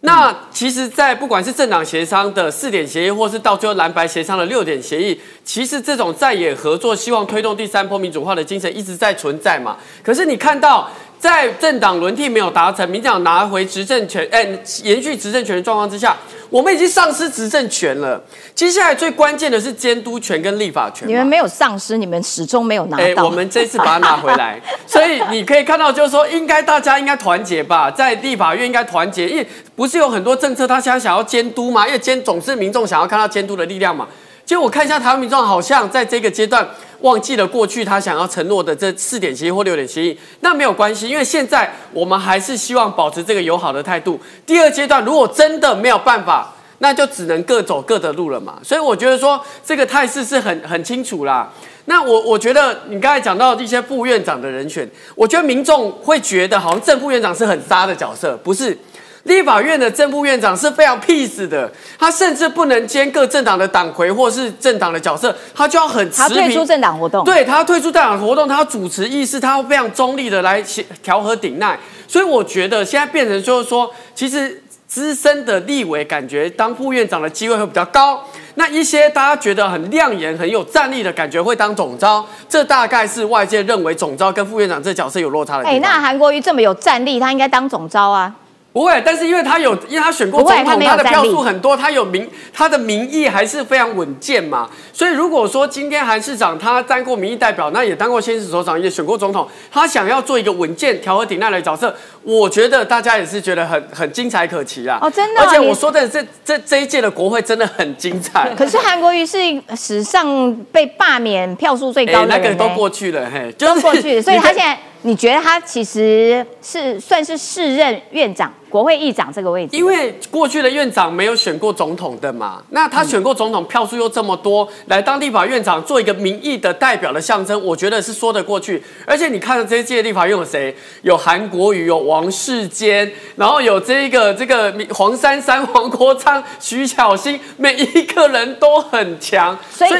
那其实，在不管是政党协商的四点协议，或是到最后蓝白协商的六点协议，其实这种在野合作、希望推动第三波民主化的精神一直在存在嘛。可是你看到。在政党轮替没有达成，民进党拿回执政权，哎，延续执政权的状况之下，我们已经丧失执政权了。接下来最关键的是监督权跟立法权。你们没有丧失，你们始终没有拿到。我们这次把它拿回来，所以你可以看到，就是说，应该大家应该团结吧，在立法院应该团结，因为不是有很多政策，他现在想要监督嘛，因为监总是民众想要看到监督的力量嘛。就我看一下台湾民众，好像在这个阶段忘记了过去他想要承诺的这四点协议或六点协议。那没有关系，因为现在我们还是希望保持这个友好的态度。第二阶段如果真的没有办法，那就只能各走各的路了嘛。所以我觉得说这个态势是很很清楚啦。那我我觉得你刚才讲到一些副院长的人选，我觉得民众会觉得好像正副院长是很渣的角色，不是？立法院的正副院长是非常 peace 的，他甚至不能兼各政党的党魁或是政党的角色，他就要很持平。他退出政党活动，对他退出政党活动，他要主持议事，他要非常中立的来调和顶奈。所以我觉得现在变成就是说，其实资深的立委感觉当副院长的机会会比较高，那一些大家觉得很亮眼、很有战力的感觉会当总招，这大概是外界认为总招跟副院长这角色有落差的。哎，那韩国瑜这么有战力，他应该当总招啊。不会，但是因为他有，因为他选过总统，他的票数很多，他有民，他的民意还是非常稳健嘛。所以如果说今天韩市长他当过民意代表，那也当过先市首长，也选过总统，他想要做一个稳健、调和顶难的角色，我觉得大家也是觉得很很精彩可期啊。哦，真的。而且我说的这这这一届的国会真的很精彩。可是韩国瑜是史上被罢免票数最高的那个都过去了，嘿，都过去，所以他现在。你觉得他其实是算是适任院长、国会议长这个位置？因为过去的院长没有选过总统的嘛，那他选过总统，票数又这么多，来当立法院长做一个民意的代表的象征，我觉得是说得过去。而且你看这一届立法院有谁？有韩国瑜，有王世坚，然后有这个这个黄珊珊、黄国昌、徐巧芯，每一个人都很强，所以。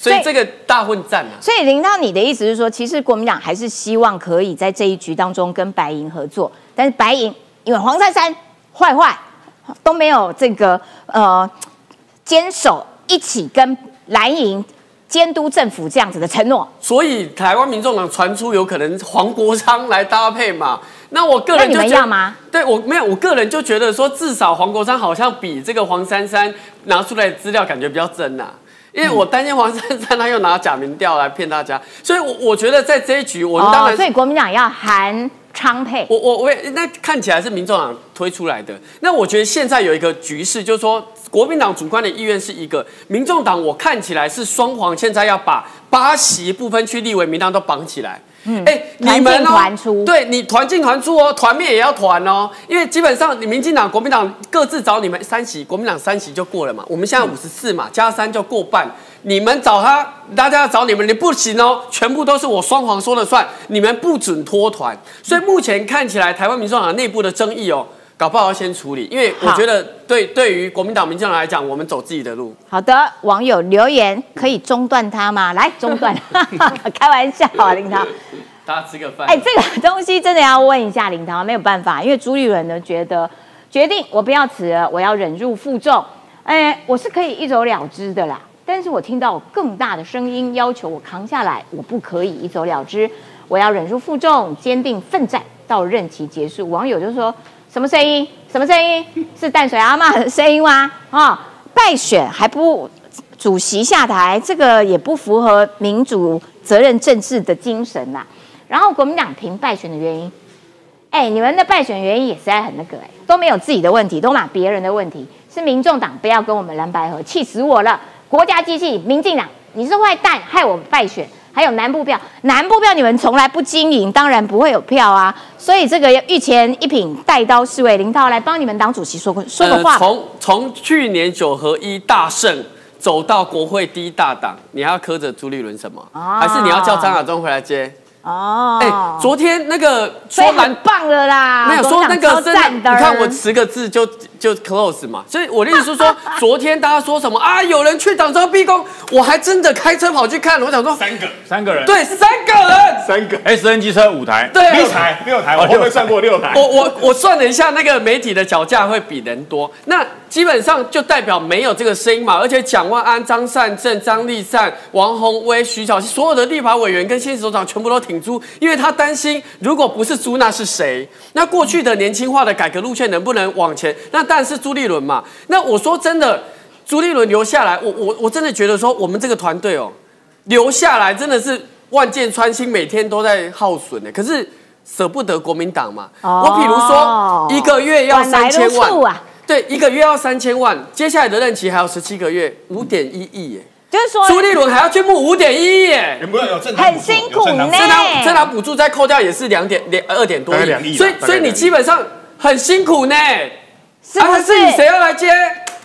所以这个大混战啊！所以林涛，你的意思是说，其实国民党还是希望可以在这一局当中跟白银合作，但是白银因为黄珊珊坏坏都没有这个呃坚守一起跟蓝营监督政府这样子的承诺，所以台湾民众党传出有可能黄国昌来搭配嘛？那我个人就觉得，对我没有，我个人就觉得说，至少黄国昌好像比这个黄珊珊拿出来的资料感觉比较真呐。因为我担心黄珊珊他又拿假民调来骗大家，所以，我我觉得在这一局，我们当然，所以国民党要韩昌配。我我我，那看起来是民众党推出来的。那我觉得现在有一个局势，就是说，国民党主观的意愿是一个，民众党我看起来是双黄，现在要把八席部分区立委名单都绑起来。嗯，哎，你们团出，对你团进团出哦，团灭也要团哦，因为基本上你民进党、国民党各自找你们三席，国民党三席就过了嘛，我们现在五十四嘛，加三就过半，你们找他，大家要找你们，你不行哦，全部都是我双黄说了算，你们不准脱团，所以目前看起来台湾民众党内部的争议哦。搞不好要先处理，因为我觉得对对于国民党、民进党来讲，我们走自己的路。好的，网友留言可以中断他吗？来中断，开玩笑啊，林涛。大家吃个饭。哎，这个东西真的要问一下林涛，没有办法，因为朱立伦呢觉得决定我不要辞，我要忍辱负重。哎，我是可以一走了之的啦，但是我听到更大的声音要求我扛下来，我不可以一走了之，我要忍辱负重，坚定奋战到任期结束。网友就说。什么声音？什么声音？是淡水阿妈的声音吗？啊，败选还不主席下台，这个也不符合民主责任政治的精神呐。然后国民党评败选的原因，哎，你们的败选原因也实在很那个哎，都没有自己的问题，都骂别人的问题，是民众党不要跟我们蓝白合，气死我了！国家机器，民进党，你是坏蛋，害我败选。还有南部票，南部票你们从来不经营，当然不会有票啊。所以这个御前一品带刀侍卫林涛来帮你们党主席说说个话。从从去年九合一大胜走到国会第一大党，你还要磕着朱立伦什么？还是你要叫张亚中回来接？哦，哎，昨天那个说很棒了啦，没有说那个真的，你看我十个字就就 close 嘛，所以我的意思是说，昨天大家说什么啊？有人去党中逼宫，我还真的开车跑去看，我想说三个。三个人，对，三个人，三个。S N G 车五台，对，六台六台，我后面算过六台，我我我算了一下，那个媒体的脚架会比人多，那基本上就代表没有这个声音嘛，而且蒋万安、张善政、张立善、王宏威、徐小溪，所有的立法委员跟新首长全部都挺住，因为他。担心，如果不是朱，那是谁？那过去的年轻化的改革路线能不能往前？那当然是朱立伦嘛。那我说真的，朱立伦留下来，我我我真的觉得说，我们这个团队哦，留下来真的是万箭穿心，每天都在耗损的。可是舍不得国民党嘛。我比如说，一个月要三千万，对，一个月要三千万，接下来的任期还有十七个月，五点一亿耶。就是说，朱立伦还要去募五点一亿耶，很辛苦呢。这拿补助再扣掉也是两点两二点多亿，所以所以你基本上很辛苦呢。是不是？谁要来接？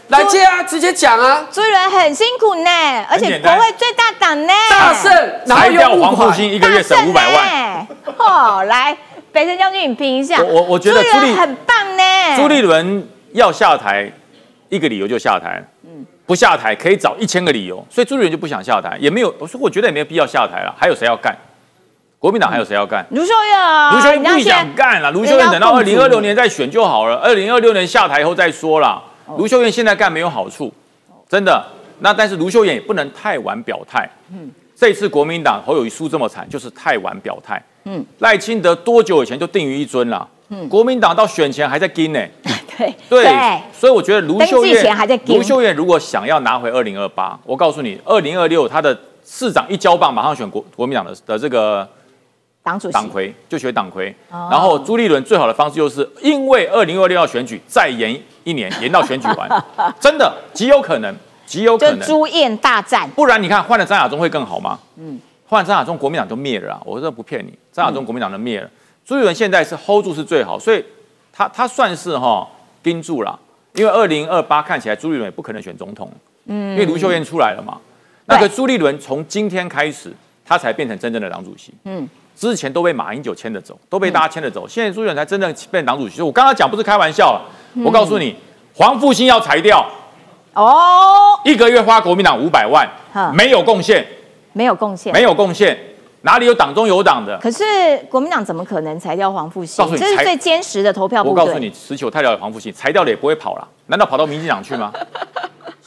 来接啊！直接讲啊！朱立伦很辛苦呢，而且国会最大党呢，大胜，然后又黄复兴一个月省五百万。哦，来，北辰将军你评一下。我我觉得朱立很棒呢。朱立伦要下台，一个理由就下台。嗯。不下台可以找一千个理由，所以朱立伦就不想下台，也没有我说我觉得也没有必要下台了。还有谁要干？国民党还有谁要干？卢秀燕啊，卢秀燕不想干了。卢秀燕等到二零二六年再选就好了。二零二六年下台以后再说啦。卢秀燕现在干没有好处，真的。那但是卢秀燕也不能太晚表态。嗯，这次国民党侯友谊输这么惨，就是太晚表态。嗯，赖清德多久以前就定于一尊了？嗯，国民党到选前还在跟呢。对对，所以我觉得卢秀燕卢秀燕如果想要拿回二零二八，我告诉你，二零二六他的市长一交棒，马上选国国民党的的这个党主党魁，就选党魁。然后朱立伦最好的方式就是因为二零二六要选举，再延一年，延到选举完，真的极有可能，极有可能。朱燕大战，不然你看换了张亚中会更好吗？嗯，后来张亚中国民党就灭了啊，我这不骗你，张亚中国民党就灭了。朱立伦现在是 hold 住是最好，所以他他算是哈盯住了，因为二零二八看起来朱立伦也不可能选总统，嗯，因为卢秀燕出来了嘛。那个朱立伦从今天开始，他才变成真正的党主席，嗯，之前都被马英九牵着走，都被大家牵着走，现在朱立伦才真正变党主席。我刚刚讲不是开玩笑了，我告诉你，黄复兴要裁掉，哦，一个月花国民党五百万，没有贡献，没有贡献，没有贡献。哪里有党中有党的？可是国民党怎么可能裁掉黄复兴？这是最坚实的投票部队。我告诉你，十九太了解黄复兴，裁掉了也不会跑了。难道跑到民进党去吗？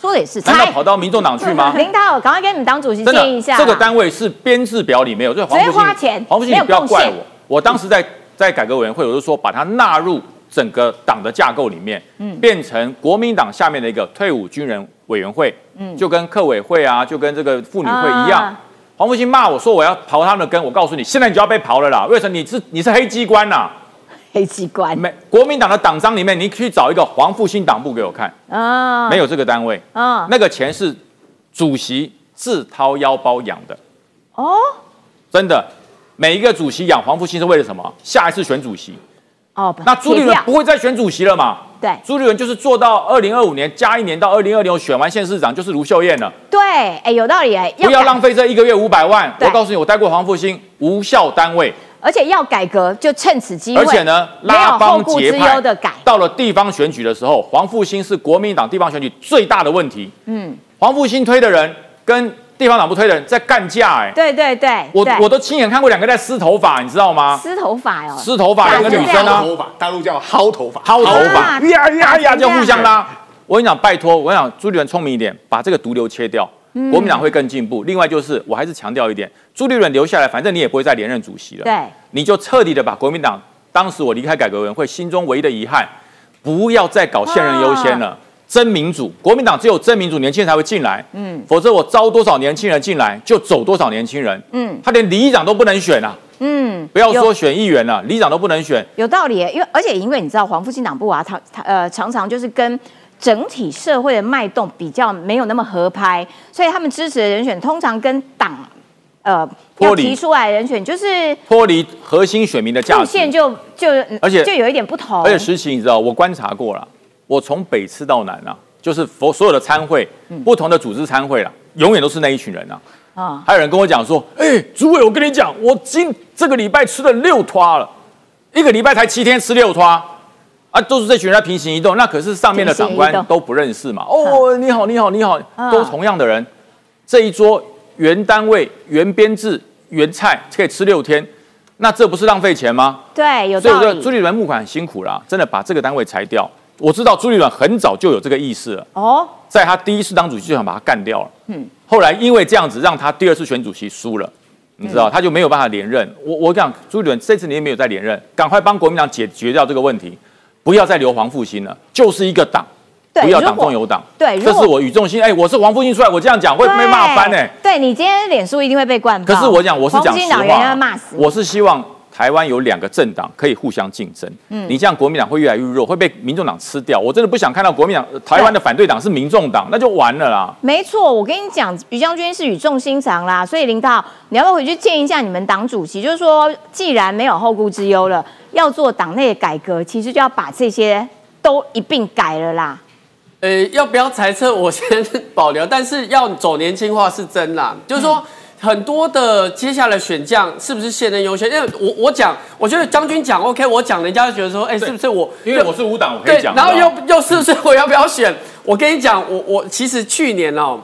说的也是。难道跑到民众党去吗？领导，赶快给你们党主席建议一下。这个单位是编制表里没有，所以黄复兴，黄复兴你不要怪我。我当时在在改革委员会，我就说把它纳入整个党的架构里面，嗯，变成国民党下面的一个退伍军人委员会，嗯，就跟客委会啊，就跟这个妇女会一样。黄复兴骂我说我要刨他们的根，我告诉你，现在你就要被刨了啦！为什么？你是你是黑机关呐？黑机关？没，国民党的党章里面，你去找一个黄复兴党部给我看啊，没有这个单位啊，那个钱是主席自掏腰包养的哦，真的，每一个主席养黄复兴是为了什么？下一次选主席。哦，那朱立伦不会再选主席了嘛？对，朱立伦就是做到二零二五年加一年到二零二六选完县市长就是卢秀燕了。对，哎，有道理哎，不要浪费这一个月五百万。我告诉你，我待过黄复兴无效单位，而且要改革就趁此机会。而且呢，拉帮结派的改。到了地方选举的时候，黄复兴是国民党地方选举最大的问题。嗯，黄复兴推的人跟。地方党不推的人在干架，哎，对对对，我我都亲眼看过两个在撕头发，你知道吗？撕头发哦，撕头发，两个女生啊，大陆叫薅头发，薅头发，呀呀呀，就互相拉。我跟你讲，拜托，我讲朱立伦聪明一点，把这个毒瘤切掉，国民党会更进步。另外就是，我还是强调一点，朱立伦留下来，反正你也不会再连任主席了，对，你就彻底的把国民党当时我离开改革委员会心中唯一的遗憾，不要再搞现任优先了。真民主，国民党只有真民主，年轻人才会进来。嗯，否则我招多少年轻人进来，就走多少年轻人。嗯，他连里长都不能选啊。嗯，不要说选议员了，里长都不能选。有道理，因为而且因为你知道黄复兴党部啊，他他呃常常就是跟整体社会的脉动比较没有那么合拍，所以他们支持的人选通常跟党呃要提出来人选就是脱离核心选民的路线，就就而且就有一点不同。而且实情你知道，我观察过了。我从北吃到南啊，就是佛所有的参会，不同的组织参会啦，永远都是那一群人啊。啊，还有人跟我讲说，哎，主委，我跟你讲，我今这个礼拜吃了六拖了，一个礼拜才七天吃六拖，啊，都是这群人在平行移动，那可是上面的长官都不认识嘛。哦，你好，你好，你好，都同样的人，这一桌原单位、原编制、原菜可以吃六天，那这不是浪费钱吗？对，有道理。所以我觉得朱立伦募款很辛苦啦，真的把这个单位裁掉。我知道朱立伦很早就有这个意识了。哦，在他第一次当主席就想把他干掉了。嗯，后来因为这样子让他第二次选主席输了，你知道他就没有办法连任。我我讲朱立伦这次你也没有再连任，赶快帮国民党解决掉这个问题，不要再留黄复兴了，就是一个党，不要党中有党。对，这是我语重心哎，我是黄复兴出来，我这样讲会被骂翻哎。对你今天脸书一定会被灌。可是我讲我是讲实话，我是希望。台湾有两个政党可以互相竞争，嗯，你这样国民党会越来越弱，会被民众党吃掉。我真的不想看到国民党台湾的反对党是民众党，那就完了啦。没错，我跟你讲，于将军是语重心长啦，所以林涛，你要不要回去见一下你们党主席？就是说，既然没有后顾之忧了，要做党内的改革，其实就要把这些都一并改了啦。呃，要不要裁撤？我先保留，但是要走年轻化是真啦，就是说。很多的接下来选将是不是现任优先？因为我我讲，我觉得将军讲 OK，我讲人家就觉得说，哎，是不是我？因为我是五党，我可以讲。然后又又是不是我要不要选？我跟你讲，我我其实去年哦，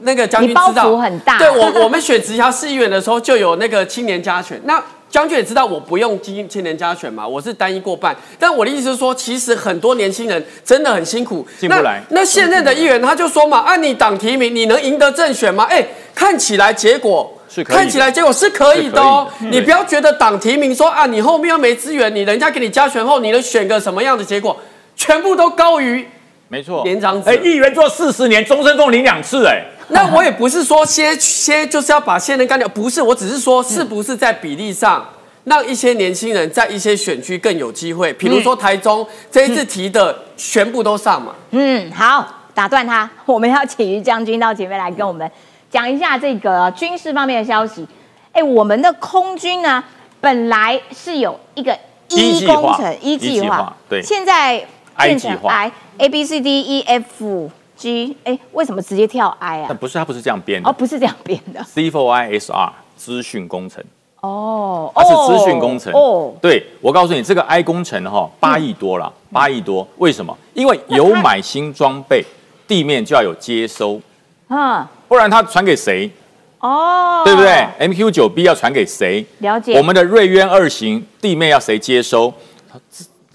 那个将军知道，很大。对我 我们选直辖市议员的时候就有那个青年加权。那将军也知道我不用今青年加选嘛，我是单一过半。但我的意思是说，其实很多年轻人真的很辛苦，进不来。那现任的议员他就说嘛，按你党提名，你能赢得政选吗？哎。看起来结果是看起来结果是可以的哦，你不要觉得党提名说啊，你后面又没资源，你人家给你加权后，你能选个什么样的结果，全部都高于没错年长哎，议员做四十年，终身共领两次哎，那我也不是说先先就是要把现任干掉，不是，我只是说是不是在比例上让一些年轻人在一些选区更有机会，比如说台中这一次提的全部都上嘛。嗯，好，打断他，我们要请于将军到前面来跟我们。讲一下这个军事方面的消息，哎，我们的空军呢，本来是有一个一工程一计划，对，现在变成 I A B C D E F G，哎，为什么直接跳 I 啊？但不是，它不是这样编的，哦，不是这样编的，C for I S R 资讯工程。哦，它是资讯工程。哦，对我告诉你，这个 I 工程哈，八亿多了，八亿多。为什么？因为有买新装备，地面就要有接收，嗯，不然它传给谁？哦，对不对？MQ 九 B 要传给谁？了解。我们的瑞渊二型地面要谁接收？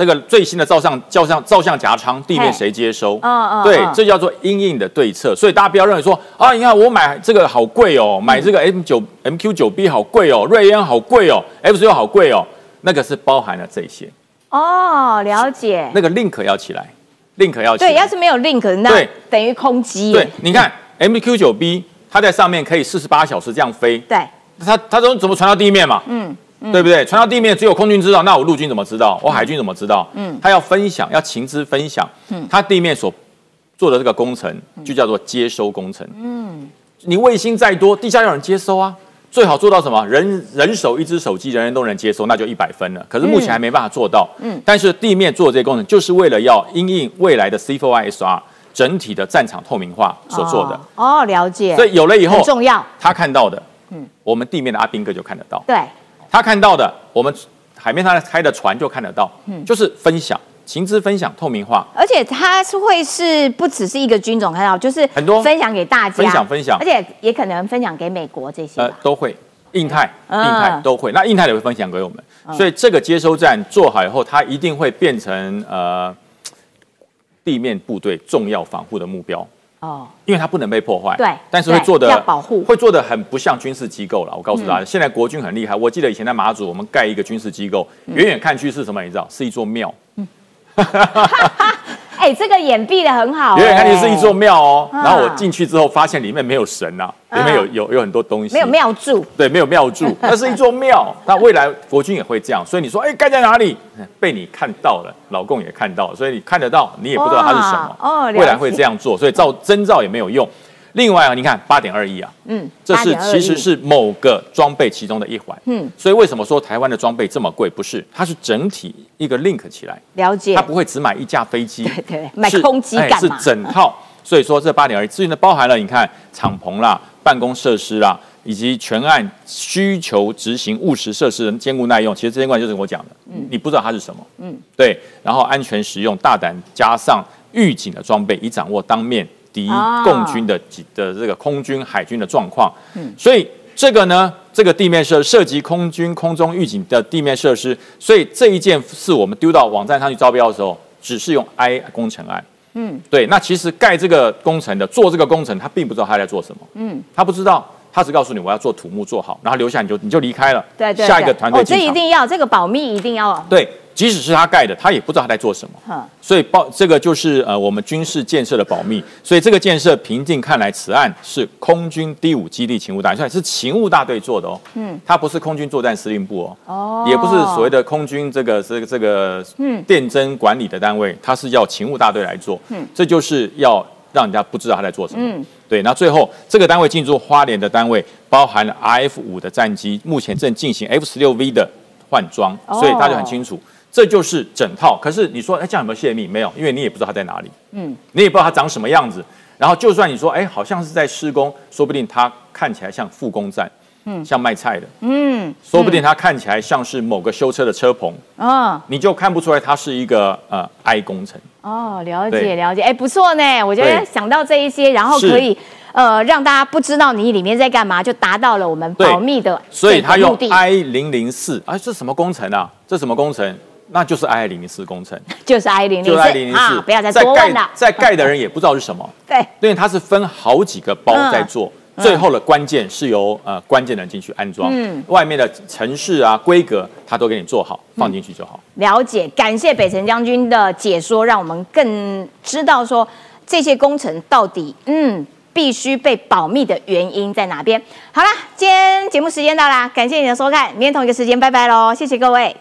那个最新的照相、照相、照相夹舱地面谁接收？嗯嗯，对，这叫做阴影的对策。所以大家不要认为说啊，你看我买这个好贵哦，买这个 M 九 MQ 九 B 好贵哦，瑞恩好贵哦，F 十六好贵哦，那个是包含了这些。哦，了解。那个 link 要起来，link 要起来。对，要是没有 link，那等于空机。对，你看 MQ 九 B，它在上面可以四十八小时这样飞。对，它它都怎么传到地面嘛？嗯。对不对？传到地面只有空军知道，那我陆军怎么知道？我海军怎么知道？嗯，他要分享，要情资分享。嗯，他地面所做的这个工程就叫做接收工程。嗯，你卫星再多，地下有人接收啊。最好做到什么？人人手一只手机，人人都能接收，那就一百分了。可是目前还没办法做到。嗯，但是地面做这些工程，就是为了要因应未来的 C4ISR 整体的战场透明化所做的。哦，了解。所以有了以后，很重要。他看到的，嗯，我们地面的阿兵哥就看得到。对。他看到的，我们海面上开的船就看得到，嗯，就是分享、情资分享、透明化，而且它是会是不只是一个军种看到，就是很多。分享给大家，分享分享，而且也可能分享给美国这些，呃，都会，印太、印太都会，那印太也会分享给我们，所以这个接收站做好以后，它一定会变成呃地面部队重要防护的目标。哦，因为它不能被破坏，对，但是会做的要保护，会做的很不像军事机构了。我告诉大家，现在国军很厉害。我记得以前在马祖，我们盖一个军事机构，远远看去是什么？你知道，是一座庙。哎，这个掩蔽的很好。远远看去是一座庙哦，然后我进去之后发现里面没有神呐，里面有有有很多东西，没有庙柱。对，没有庙柱，那是一座庙。那未来国君也会这样，所以你说，哎，盖在哪里？被你看到了，老共也看到了，所以你看得到，你也不知道它是什么。哦，未来会这样做，所以照征兆也没有用。另外啊，你看八点二亿啊，嗯，这是其实是某个装备其中的一环，嗯，所以为什么说台湾的装备这么贵？不是，它是整体一个 link 起来，了解，它不会只买一架飞机，对对，买空机干是整套，所以说这八点二亿至于呢，包含了你看敞篷啦、办公设施啦，以及全案需求执行务实设施的坚固耐用，其实这些关就是我讲的，嗯，你不知道它是什么，嗯，对，然后安全实用、大胆加上预警的装备，以掌握当面。敌共军的几的这个空军海军的状况，嗯，所以这个呢，这个地面设涉及空军空中预警的地面设施，所以这一件是我们丢到网站上去招标的时候，只是用 I 工程案，嗯，对，那其实盖这个工程的做这个工程，他并不知道他在做什么，嗯，他不知道，他只告诉你我要做土木做好，然后留下你就你就离开了，对对，下一个团队这一定要这个保密一定要。对。即使是他盖的，他也不知道他在做什么，所以保这个就是呃我们军事建设的保密。所以这个建设平静看来，此案是空军第五基地勤务大队，是勤务大队做的哦。嗯，它不是空军作战司令部哦，哦，也不是所谓的空军这个这个这个嗯电侦管理的单位，它是要勤务大队来做。嗯，这就是要让人家不知道他在做什么。嗯，对。那最后这个单位进驻花莲的单位，包含了 F 五的战机，目前正进行 F 十六 V 的换装，所以大家很清楚。这就是整套，可是你说，哎，这样有没有泄密？没有，因为你也不知道它在哪里，嗯，你也不知道它长什么样子。然后，就算你说，哎，好像是在施工，说不定它看起来像复工站，嗯，像卖菜的，嗯，说不定它看起来像是某个修车的车棚，啊，你就看不出来它是一个呃 I 工程。哦，了解了解，哎，不错呢，我觉得想到这一些，然后可以呃让大家不知道你里面在干嘛，就达到了我们保密的所以他用 I 零零四，啊，这什么工程啊？这什么工程？那就是 I 零零四工程，就是 I 零零四啊！不要再多问了。在盖的人也不知道是什么，对，因为它是分好几个包在做，最后的关键是由呃关键人进去安装，嗯，外面的城市啊规格他都给你做好，放进去就好。了解，感谢北辰将军的解说，让我们更知道说这些工程到底嗯必须被保密的原因在哪边。好了，今天节目时间到啦，感谢你的收看，明天同一个时间拜拜喽，谢谢各位。